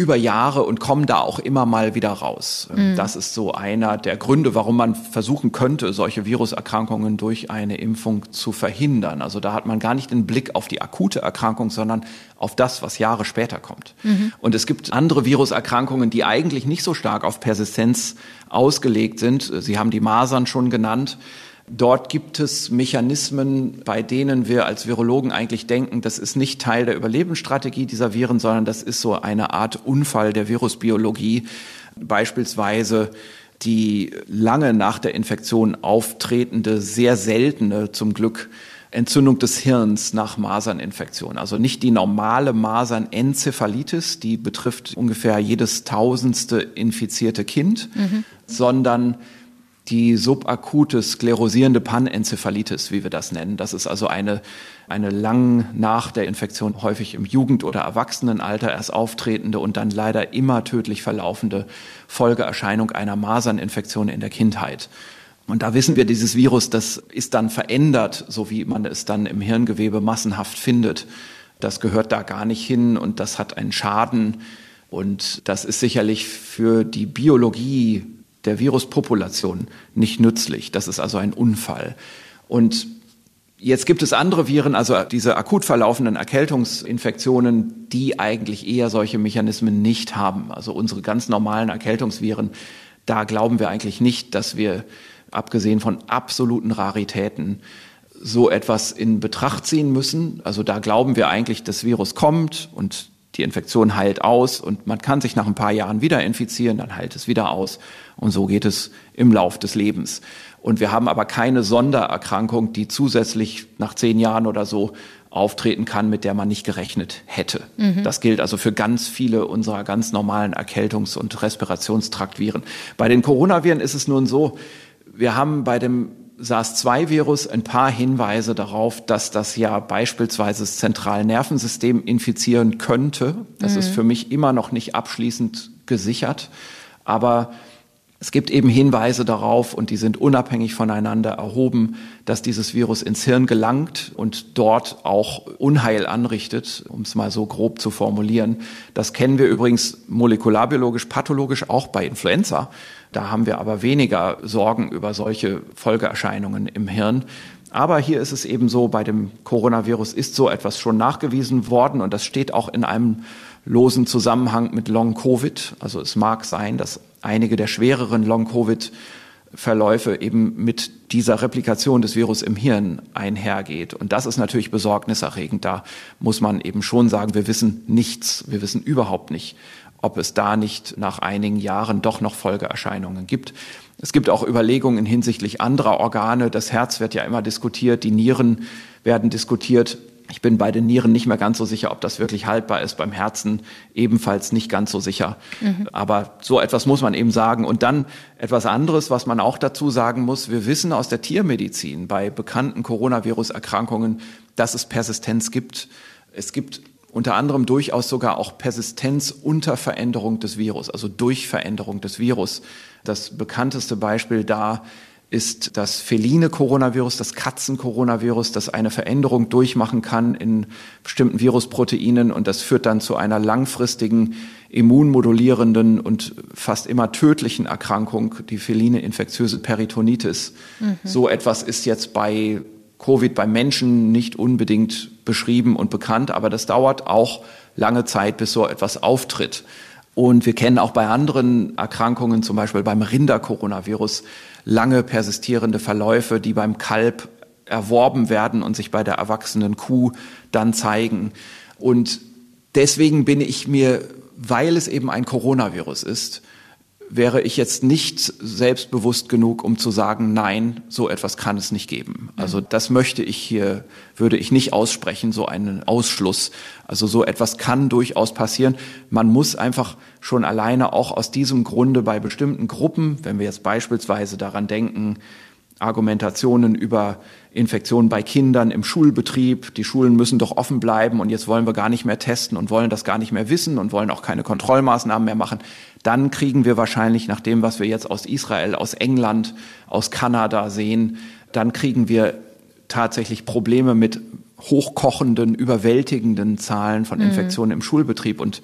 über Jahre und kommen da auch immer mal wieder raus. Mhm. Das ist so einer der Gründe, warum man versuchen könnte, solche Viruserkrankungen durch eine Impfung zu verhindern. Also da hat man gar nicht den Blick auf die akute Erkrankung, sondern auf das, was Jahre später kommt. Mhm. Und es gibt andere Viruserkrankungen, die eigentlich nicht so stark auf Persistenz ausgelegt sind. Sie haben die Masern schon genannt. Dort gibt es Mechanismen, bei denen wir als Virologen eigentlich denken, das ist nicht Teil der Überlebensstrategie dieser Viren, sondern das ist so eine Art Unfall der Virusbiologie. Beispielsweise die lange nach der Infektion auftretende, sehr seltene zum Glück Entzündung des Hirns nach Maserninfektion. Also nicht die normale Masernenzephalitis, die betrifft ungefähr jedes tausendste infizierte Kind, mhm. sondern die subakute sklerosierende Panenzephalitis, wie wir das nennen. Das ist also eine, eine lang nach der Infektion häufig im Jugend- oder Erwachsenenalter erst auftretende und dann leider immer tödlich verlaufende Folgeerscheinung einer Maserninfektion in der Kindheit. Und da wissen wir, dieses Virus, das ist dann verändert, so wie man es dann im Hirngewebe massenhaft findet. Das gehört da gar nicht hin und das hat einen Schaden. Und das ist sicherlich für die Biologie der Viruspopulation nicht nützlich. Das ist also ein Unfall. Und Jetzt gibt es andere Viren, also diese akut verlaufenden Erkältungsinfektionen, die eigentlich eher solche Mechanismen nicht haben. Also unsere ganz normalen Erkältungsviren, da glauben wir eigentlich nicht, dass wir, abgesehen von absoluten Raritäten, so etwas in Betracht ziehen müssen. Also da glauben wir eigentlich, das Virus kommt und die Infektion heilt aus und man kann sich nach ein paar Jahren wieder infizieren, dann heilt es wieder aus. Und so geht es im Lauf des Lebens. Und wir haben aber keine Sondererkrankung, die zusätzlich nach zehn Jahren oder so auftreten kann, mit der man nicht gerechnet hätte. Mhm. Das gilt also für ganz viele unserer ganz normalen Erkältungs- und Respirationstraktviren. Bei den Coronaviren ist es nun so, wir haben bei dem SARS-2-Virus ein paar Hinweise darauf, dass das ja beispielsweise das zentrale Nervensystem infizieren könnte. Das mhm. ist für mich immer noch nicht abschließend gesichert. Aber es gibt eben Hinweise darauf, und die sind unabhängig voneinander erhoben, dass dieses Virus ins Hirn gelangt und dort auch Unheil anrichtet, um es mal so grob zu formulieren. Das kennen wir übrigens molekularbiologisch, pathologisch auch bei Influenza. Da haben wir aber weniger Sorgen über solche Folgeerscheinungen im Hirn. Aber hier ist es eben so, bei dem Coronavirus ist so etwas schon nachgewiesen worden und das steht auch in einem losen Zusammenhang mit Long-Covid. Also es mag sein, dass einige der schwereren Long-Covid Verläufe eben mit dieser Replikation des Virus im Hirn einhergeht. Und das ist natürlich besorgniserregend. Da muss man eben schon sagen, wir wissen nichts, wir wissen überhaupt nicht, ob es da nicht nach einigen Jahren doch noch Folgeerscheinungen gibt. Es gibt auch Überlegungen hinsichtlich anderer Organe. Das Herz wird ja immer diskutiert, die Nieren werden diskutiert. Ich bin bei den Nieren nicht mehr ganz so sicher, ob das wirklich haltbar ist. Beim Herzen ebenfalls nicht ganz so sicher. Mhm. Aber so etwas muss man eben sagen. Und dann etwas anderes, was man auch dazu sagen muss. Wir wissen aus der Tiermedizin bei bekannten Coronavirus-Erkrankungen, dass es Persistenz gibt. Es gibt unter anderem durchaus sogar auch Persistenz unter Veränderung des Virus, also durch Veränderung des Virus. Das bekannteste Beispiel da ist das feline Coronavirus, das Katzen-Coronavirus, das eine Veränderung durchmachen kann in bestimmten Virusproteinen und das führt dann zu einer langfristigen immunmodulierenden und fast immer tödlichen Erkrankung, die feline infektiöse Peritonitis. Mhm. So etwas ist jetzt bei Covid bei Menschen nicht unbedingt beschrieben und bekannt, aber das dauert auch lange Zeit, bis so etwas auftritt. Und wir kennen auch bei anderen Erkrankungen, zum Beispiel beim Rinder-Coronavirus, lange persistierende Verläufe, die beim Kalb erworben werden und sich bei der erwachsenen Kuh dann zeigen. Und deswegen bin ich mir, weil es eben ein Coronavirus ist, wäre ich jetzt nicht selbstbewusst genug, um zu sagen, nein, so etwas kann es nicht geben. Also das möchte ich hier, würde ich nicht aussprechen, so einen Ausschluss. Also so etwas kann durchaus passieren. Man muss einfach schon alleine auch aus diesem Grunde bei bestimmten Gruppen, wenn wir jetzt beispielsweise daran denken, Argumentationen über Infektionen bei Kindern im Schulbetrieb. Die Schulen müssen doch offen bleiben und jetzt wollen wir gar nicht mehr testen und wollen das gar nicht mehr wissen und wollen auch keine Kontrollmaßnahmen mehr machen. Dann kriegen wir wahrscheinlich nach dem, was wir jetzt aus Israel, aus England, aus Kanada sehen, dann kriegen wir tatsächlich Probleme mit hochkochenden, überwältigenden Zahlen von mhm. Infektionen mhm. im Schulbetrieb und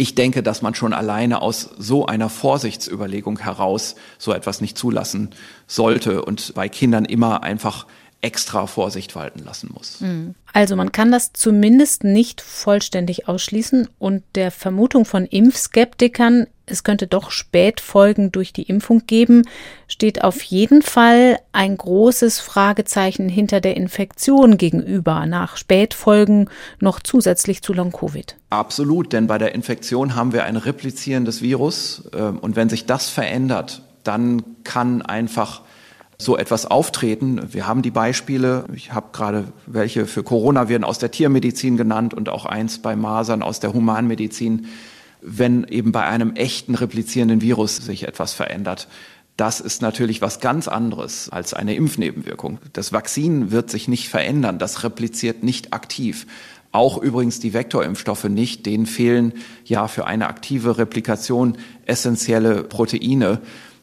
ich denke, dass man schon alleine aus so einer Vorsichtsüberlegung heraus so etwas nicht zulassen sollte und bei Kindern immer einfach extra Vorsicht walten lassen muss. Hm. Also man kann das zumindest nicht vollständig ausschließen und der Vermutung von Impfskeptikern, es könnte doch Spätfolgen durch die Impfung geben, steht auf jeden Fall ein großes Fragezeichen hinter der Infektion gegenüber nach Spätfolgen noch zusätzlich zu Long-Covid. Absolut, denn bei der Infektion haben wir ein replizierendes Virus ähm, und wenn sich das verändert, dann kann einfach so etwas auftreten. Wir haben die Beispiele. Ich habe gerade welche für Coronaviren aus der Tiermedizin genannt und auch eins bei Masern aus der Humanmedizin. Wenn eben bei einem echten replizierenden Virus sich etwas verändert, Das ist natürlich was ganz anderes als eine Impfnebenwirkung. Das Vakzin wird sich nicht verändern, das repliziert nicht aktiv. Auch übrigens die Vektorimpfstoffe nicht, denen fehlen ja für eine aktive Replikation essentielle Proteine.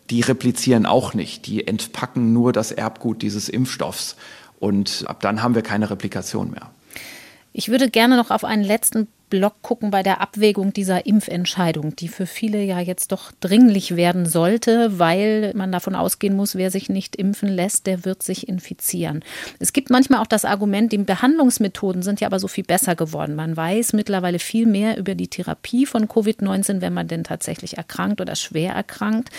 Die replizieren auch nicht, die entpacken nur das Erbgut dieses Impfstoffs. Und ab dann haben wir keine Replikation mehr. Ich würde gerne noch auf einen letzten Block gucken bei der Abwägung dieser Impfentscheidung, die für viele ja jetzt doch dringlich werden sollte, weil man davon ausgehen muss, wer sich nicht impfen lässt, der wird sich infizieren. Es gibt manchmal auch das Argument, die Behandlungsmethoden sind ja aber so viel besser geworden. Man weiß mittlerweile viel mehr über die Therapie von Covid-19, wenn man denn tatsächlich erkrankt oder schwer erkrankt.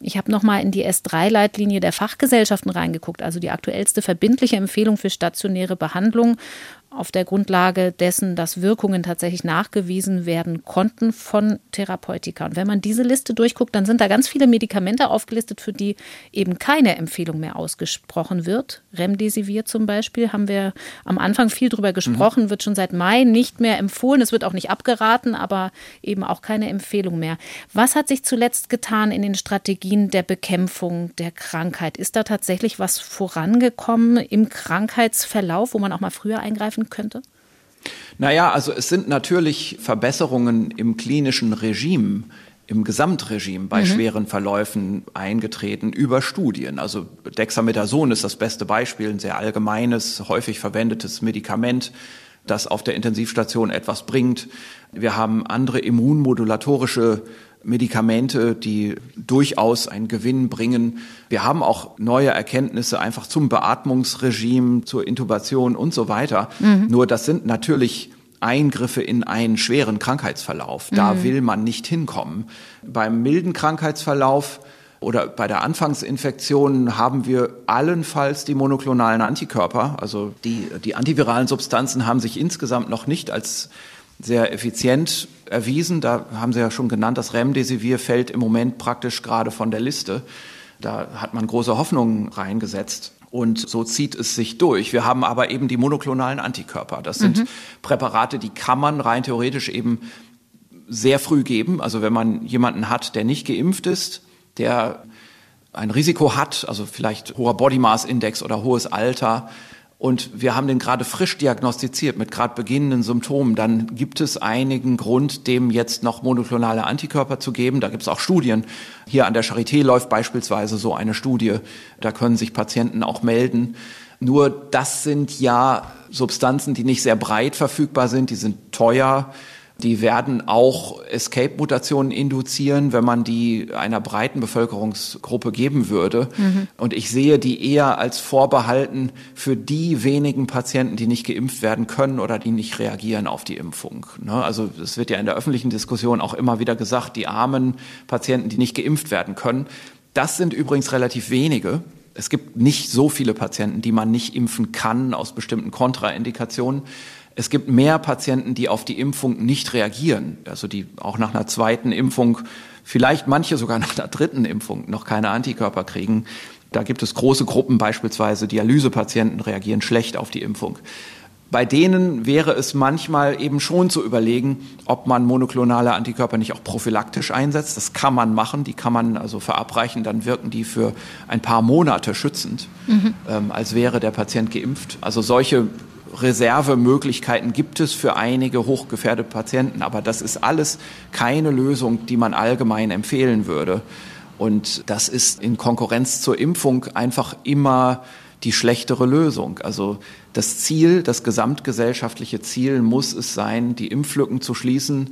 Ich habe nochmal in die S3-Leitlinie der Fachgesellschaften reingeguckt, also die aktuellste verbindliche Empfehlung für stationäre Behandlung auf der Grundlage dessen, dass Wirkungen tatsächlich nachgewiesen werden konnten von Therapeutika. Und wenn man diese Liste durchguckt, dann sind da ganz viele Medikamente aufgelistet, für die eben keine Empfehlung mehr ausgesprochen wird. Remdesivir zum Beispiel haben wir am Anfang viel drüber gesprochen, mhm. wird schon seit Mai nicht mehr empfohlen. Es wird auch nicht abgeraten, aber eben auch keine Empfehlung mehr. Was hat sich zuletzt getan in den Strategien der Bekämpfung der Krankheit? Ist da tatsächlich was vorangekommen im Krankheitsverlauf, wo man auch mal früher eingreifen könnte? Naja, also es sind natürlich Verbesserungen im klinischen Regime im Gesamtregime bei mhm. schweren Verläufen eingetreten über Studien. Also Dexamethason ist das beste Beispiel, ein sehr allgemeines, häufig verwendetes Medikament, das auf der Intensivstation etwas bringt. Wir haben andere immunmodulatorische Medikamente, die durchaus einen Gewinn bringen. Wir haben auch neue Erkenntnisse einfach zum Beatmungsregime, zur Intubation und so weiter. Mhm. Nur das sind natürlich Eingriffe in einen schweren Krankheitsverlauf. Da mhm. will man nicht hinkommen. Beim milden Krankheitsverlauf oder bei der Anfangsinfektion haben wir allenfalls die monoklonalen Antikörper. Also die, die antiviralen Substanzen haben sich insgesamt noch nicht als sehr effizient erwiesen. Da haben Sie ja schon genannt, das Remdesivir fällt im Moment praktisch gerade von der Liste. Da hat man große Hoffnungen reingesetzt. Und so zieht es sich durch. Wir haben aber eben die monoklonalen Antikörper. Das sind mhm. Präparate, die kann man rein theoretisch eben sehr früh geben. Also wenn man jemanden hat, der nicht geimpft ist, der ein Risiko hat, also vielleicht hoher Body Mass Index oder hohes Alter, und wir haben den gerade frisch diagnostiziert mit gerade beginnenden Symptomen, dann gibt es einigen Grund, dem jetzt noch monoklonale Antikörper zu geben. Da gibt es auch Studien. Hier an der Charité läuft beispielsweise so eine Studie. Da können sich Patienten auch melden. Nur das sind ja Substanzen, die nicht sehr breit verfügbar sind, die sind teuer die werden auch Escape-Mutationen induzieren, wenn man die einer breiten Bevölkerungsgruppe geben würde. Mhm. Und ich sehe die eher als vorbehalten für die wenigen Patienten, die nicht geimpft werden können oder die nicht reagieren auf die Impfung. Ne? Also es wird ja in der öffentlichen Diskussion auch immer wieder gesagt, die armen Patienten, die nicht geimpft werden können. Das sind übrigens relativ wenige. Es gibt nicht so viele Patienten, die man nicht impfen kann aus bestimmten Kontraindikationen. Es gibt mehr Patienten, die auf die Impfung nicht reagieren, also die auch nach einer zweiten Impfung, vielleicht manche sogar nach einer dritten Impfung noch keine Antikörper kriegen. Da gibt es große Gruppen, beispielsweise Dialysepatienten reagieren schlecht auf die Impfung. Bei denen wäre es manchmal eben schon zu überlegen, ob man monoklonale Antikörper nicht auch prophylaktisch einsetzt. Das kann man machen, die kann man also verabreichen, dann wirken die für ein paar Monate schützend, mhm. ähm, als wäre der Patient geimpft. Also solche Reservemöglichkeiten gibt es für einige hochgefährdete Patienten, aber das ist alles keine Lösung, die man allgemein empfehlen würde. Und das ist in Konkurrenz zur Impfung einfach immer die schlechtere Lösung. Also das Ziel, das gesamtgesellschaftliche Ziel muss es sein, die Impflücken zu schließen.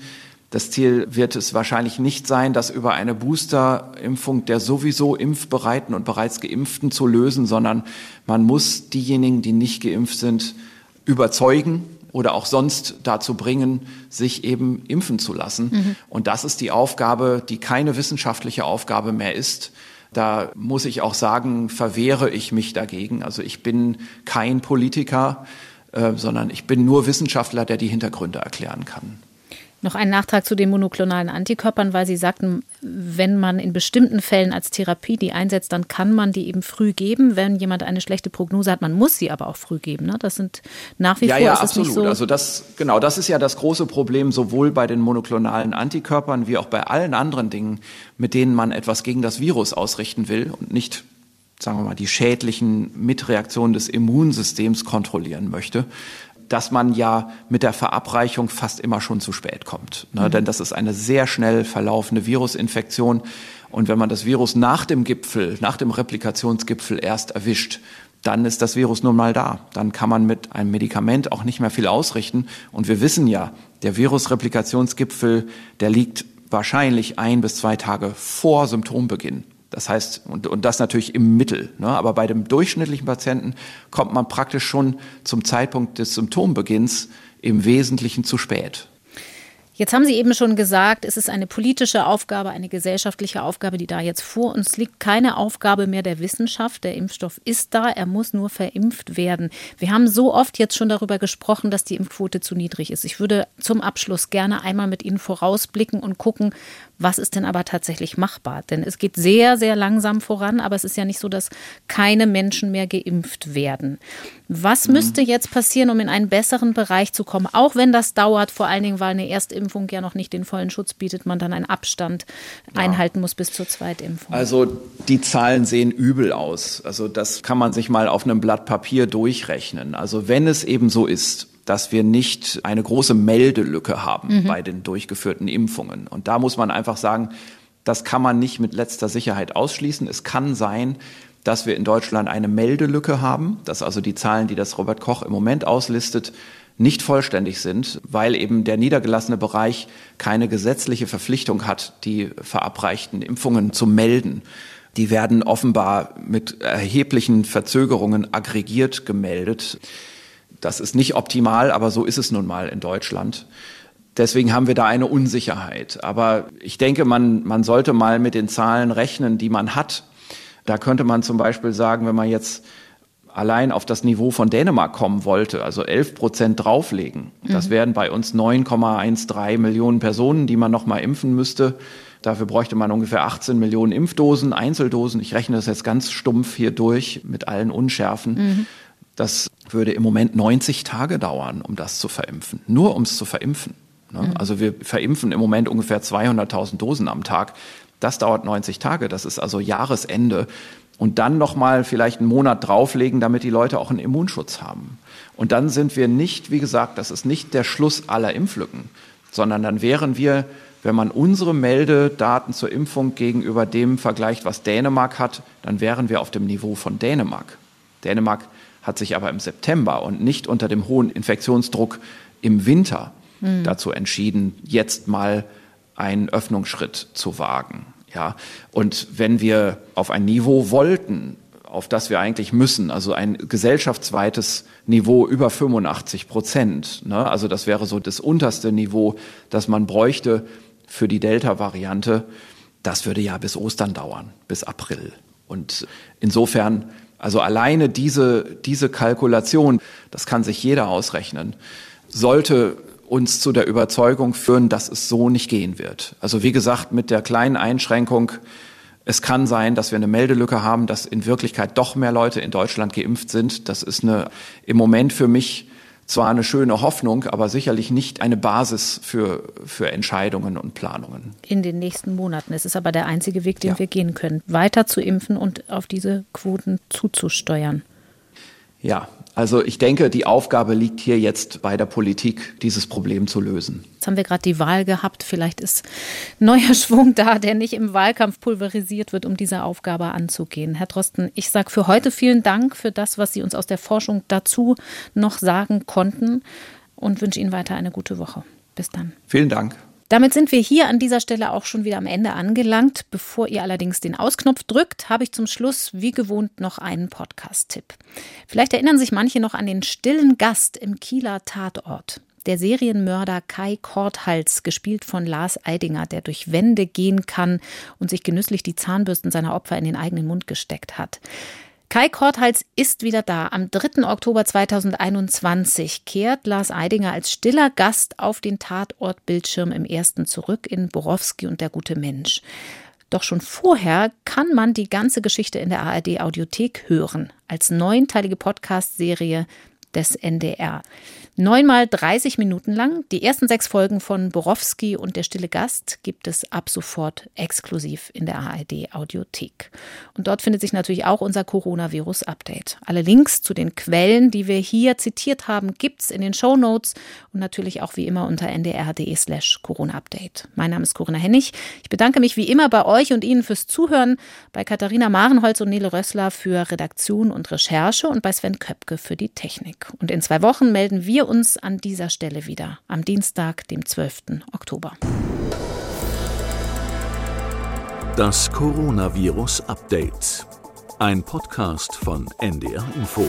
Das Ziel wird es wahrscheinlich nicht sein, das über eine Boosterimpfung der sowieso impfbereiten und bereits geimpften zu lösen, sondern man muss diejenigen, die nicht geimpft sind, überzeugen oder auch sonst dazu bringen, sich eben impfen zu lassen. Mhm. Und das ist die Aufgabe, die keine wissenschaftliche Aufgabe mehr ist. Da muss ich auch sagen, verwehre ich mich dagegen. Also ich bin kein Politiker, äh, sondern ich bin nur Wissenschaftler, der die Hintergründe erklären kann. Noch ein Nachtrag zu den monoklonalen Antikörpern, weil Sie sagten, wenn man in bestimmten Fällen als Therapie die einsetzt, dann kann man die eben früh geben. Wenn jemand eine schlechte Prognose hat, man muss sie aber auch früh geben. Ne? Das sind nach wie ja, vor ja, ist absolut. so. Also das genau, das ist ja das große Problem sowohl bei den monoklonalen Antikörpern wie auch bei allen anderen Dingen, mit denen man etwas gegen das Virus ausrichten will und nicht sagen wir mal, die schädlichen Mitreaktionen des Immunsystems kontrollieren möchte dass man ja mit der Verabreichung fast immer schon zu spät kommt. Ne? Mhm. Denn das ist eine sehr schnell verlaufende Virusinfektion. Und wenn man das Virus nach dem Gipfel, nach dem Replikationsgipfel erst erwischt, dann ist das Virus nun mal da. Dann kann man mit einem Medikament auch nicht mehr viel ausrichten. Und wir wissen ja, der Virusreplikationsgipfel, der liegt wahrscheinlich ein bis zwei Tage vor Symptombeginn. Das heißt, und, und das natürlich im Mittel. Ne? Aber bei dem durchschnittlichen Patienten kommt man praktisch schon zum Zeitpunkt des Symptombeginns im Wesentlichen zu spät. Jetzt haben Sie eben schon gesagt, es ist eine politische Aufgabe, eine gesellschaftliche Aufgabe, die da jetzt vor uns liegt. Keine Aufgabe mehr der Wissenschaft. Der Impfstoff ist da, er muss nur verimpft werden. Wir haben so oft jetzt schon darüber gesprochen, dass die Impfquote zu niedrig ist. Ich würde zum Abschluss gerne einmal mit Ihnen vorausblicken und gucken, was ist denn aber tatsächlich machbar? Denn es geht sehr, sehr langsam voran, aber es ist ja nicht so, dass keine Menschen mehr geimpft werden. Was mhm. müsste jetzt passieren, um in einen besseren Bereich zu kommen? Auch wenn das dauert, vor allen Dingen, weil eine Erstimpfung ja noch nicht den vollen Schutz bietet, man dann einen Abstand ja. einhalten muss bis zur Zweitimpfung. Also die Zahlen sehen übel aus. Also das kann man sich mal auf einem Blatt Papier durchrechnen. Also wenn es eben so ist, dass wir nicht eine große Meldelücke haben mhm. bei den durchgeführten Impfungen. Und da muss man einfach sagen, das kann man nicht mit letzter Sicherheit ausschließen. Es kann sein, dass wir in Deutschland eine Meldelücke haben, dass also die Zahlen, die das Robert Koch im Moment auslistet, nicht vollständig sind, weil eben der niedergelassene Bereich keine gesetzliche Verpflichtung hat, die verabreichten Impfungen zu melden. Die werden offenbar mit erheblichen Verzögerungen aggregiert gemeldet. Das ist nicht optimal, aber so ist es nun mal in Deutschland. Deswegen haben wir da eine Unsicherheit. Aber ich denke, man, man sollte mal mit den Zahlen rechnen, die man hat. Da könnte man zum Beispiel sagen, wenn man jetzt allein auf das Niveau von Dänemark kommen wollte, also 11 Prozent drauflegen, mhm. das wären bei uns 9,13 Millionen Personen, die man noch mal impfen müsste. Dafür bräuchte man ungefähr 18 Millionen Impfdosen, Einzeldosen. Ich rechne das jetzt ganz stumpf hier durch mit allen Unschärfen. Mhm. Das würde im Moment 90 Tage dauern, um das zu verimpfen. Nur um es zu verimpfen. Ne? Mhm. Also wir verimpfen im Moment ungefähr 200.000 Dosen am Tag. Das dauert 90 Tage. Das ist also Jahresende. Und dann nochmal vielleicht einen Monat drauflegen, damit die Leute auch einen Immunschutz haben. Und dann sind wir nicht, wie gesagt, das ist nicht der Schluss aller Impflücken, sondern dann wären wir, wenn man unsere Meldedaten zur Impfung gegenüber dem vergleicht, was Dänemark hat, dann wären wir auf dem Niveau von Dänemark. Dänemark hat sich aber im September und nicht unter dem hohen Infektionsdruck im Winter mhm. dazu entschieden, jetzt mal einen Öffnungsschritt zu wagen. Ja, und wenn wir auf ein Niveau wollten, auf das wir eigentlich müssen, also ein gesellschaftsweites Niveau über 85 Prozent, ne? also das wäre so das unterste Niveau, das man bräuchte für die Delta-Variante, das würde ja bis Ostern dauern, bis April. Und insofern also alleine diese, diese Kalkulation, das kann sich jeder ausrechnen, sollte uns zu der Überzeugung führen, dass es so nicht gehen wird. Also wie gesagt, mit der kleinen Einschränkung, es kann sein, dass wir eine Meldelücke haben, dass in Wirklichkeit doch mehr Leute in Deutschland geimpft sind. Das ist eine im Moment für mich zwar eine schöne Hoffnung, aber sicherlich nicht eine Basis für, für Entscheidungen und Planungen. In den nächsten Monaten. Es ist aber der einzige Weg, den ja. wir gehen können, weiter zu impfen und auf diese Quoten zuzusteuern. Ja, also ich denke, die Aufgabe liegt hier jetzt bei der Politik, dieses Problem zu lösen. Jetzt haben wir gerade die Wahl gehabt. Vielleicht ist neuer Schwung da, der nicht im Wahlkampf pulverisiert wird, um diese Aufgabe anzugehen. Herr Drosten, ich sage für heute vielen Dank für das, was Sie uns aus der Forschung dazu noch sagen konnten und wünsche Ihnen weiter eine gute Woche. Bis dann. Vielen Dank. Damit sind wir hier an dieser Stelle auch schon wieder am Ende angelangt. Bevor ihr allerdings den Ausknopf drückt, habe ich zum Schluss wie gewohnt noch einen Podcast-Tipp. Vielleicht erinnern sich manche noch an den stillen Gast im Kieler Tatort. Der Serienmörder Kai Korthals, gespielt von Lars Eidinger, der durch Wände gehen kann und sich genüsslich die Zahnbürsten seiner Opfer in den eigenen Mund gesteckt hat. Kai Korthals ist wieder da. Am 3. Oktober 2021 kehrt Lars Eidinger als stiller Gast auf den Tatortbildschirm im ersten zurück in Borowski und der gute Mensch. Doch schon vorher kann man die ganze Geschichte in der ARD Audiothek hören, als neunteilige Podcast-Serie des NDR. Neunmal 30 Minuten lang. Die ersten sechs Folgen von Borowski und der stille Gast gibt es ab sofort exklusiv in der ARD Audiothek. Und dort findet sich natürlich auch unser Coronavirus-Update. Alle Links zu den Quellen, die wir hier zitiert haben, gibt es in den Show Notes und natürlich auch wie immer unter ndr.de slash Corona-Update. Mein Name ist Corinna Hennig. Ich bedanke mich wie immer bei euch und Ihnen fürs Zuhören, bei Katharina Marenholz und Nele Rössler für Redaktion und Recherche und bei Sven Köpke für die Technik. Und in zwei Wochen melden wir uns an dieser Stelle wieder, am Dienstag, dem 12. Oktober. Das Coronavirus Update. Ein Podcast von NDR Info.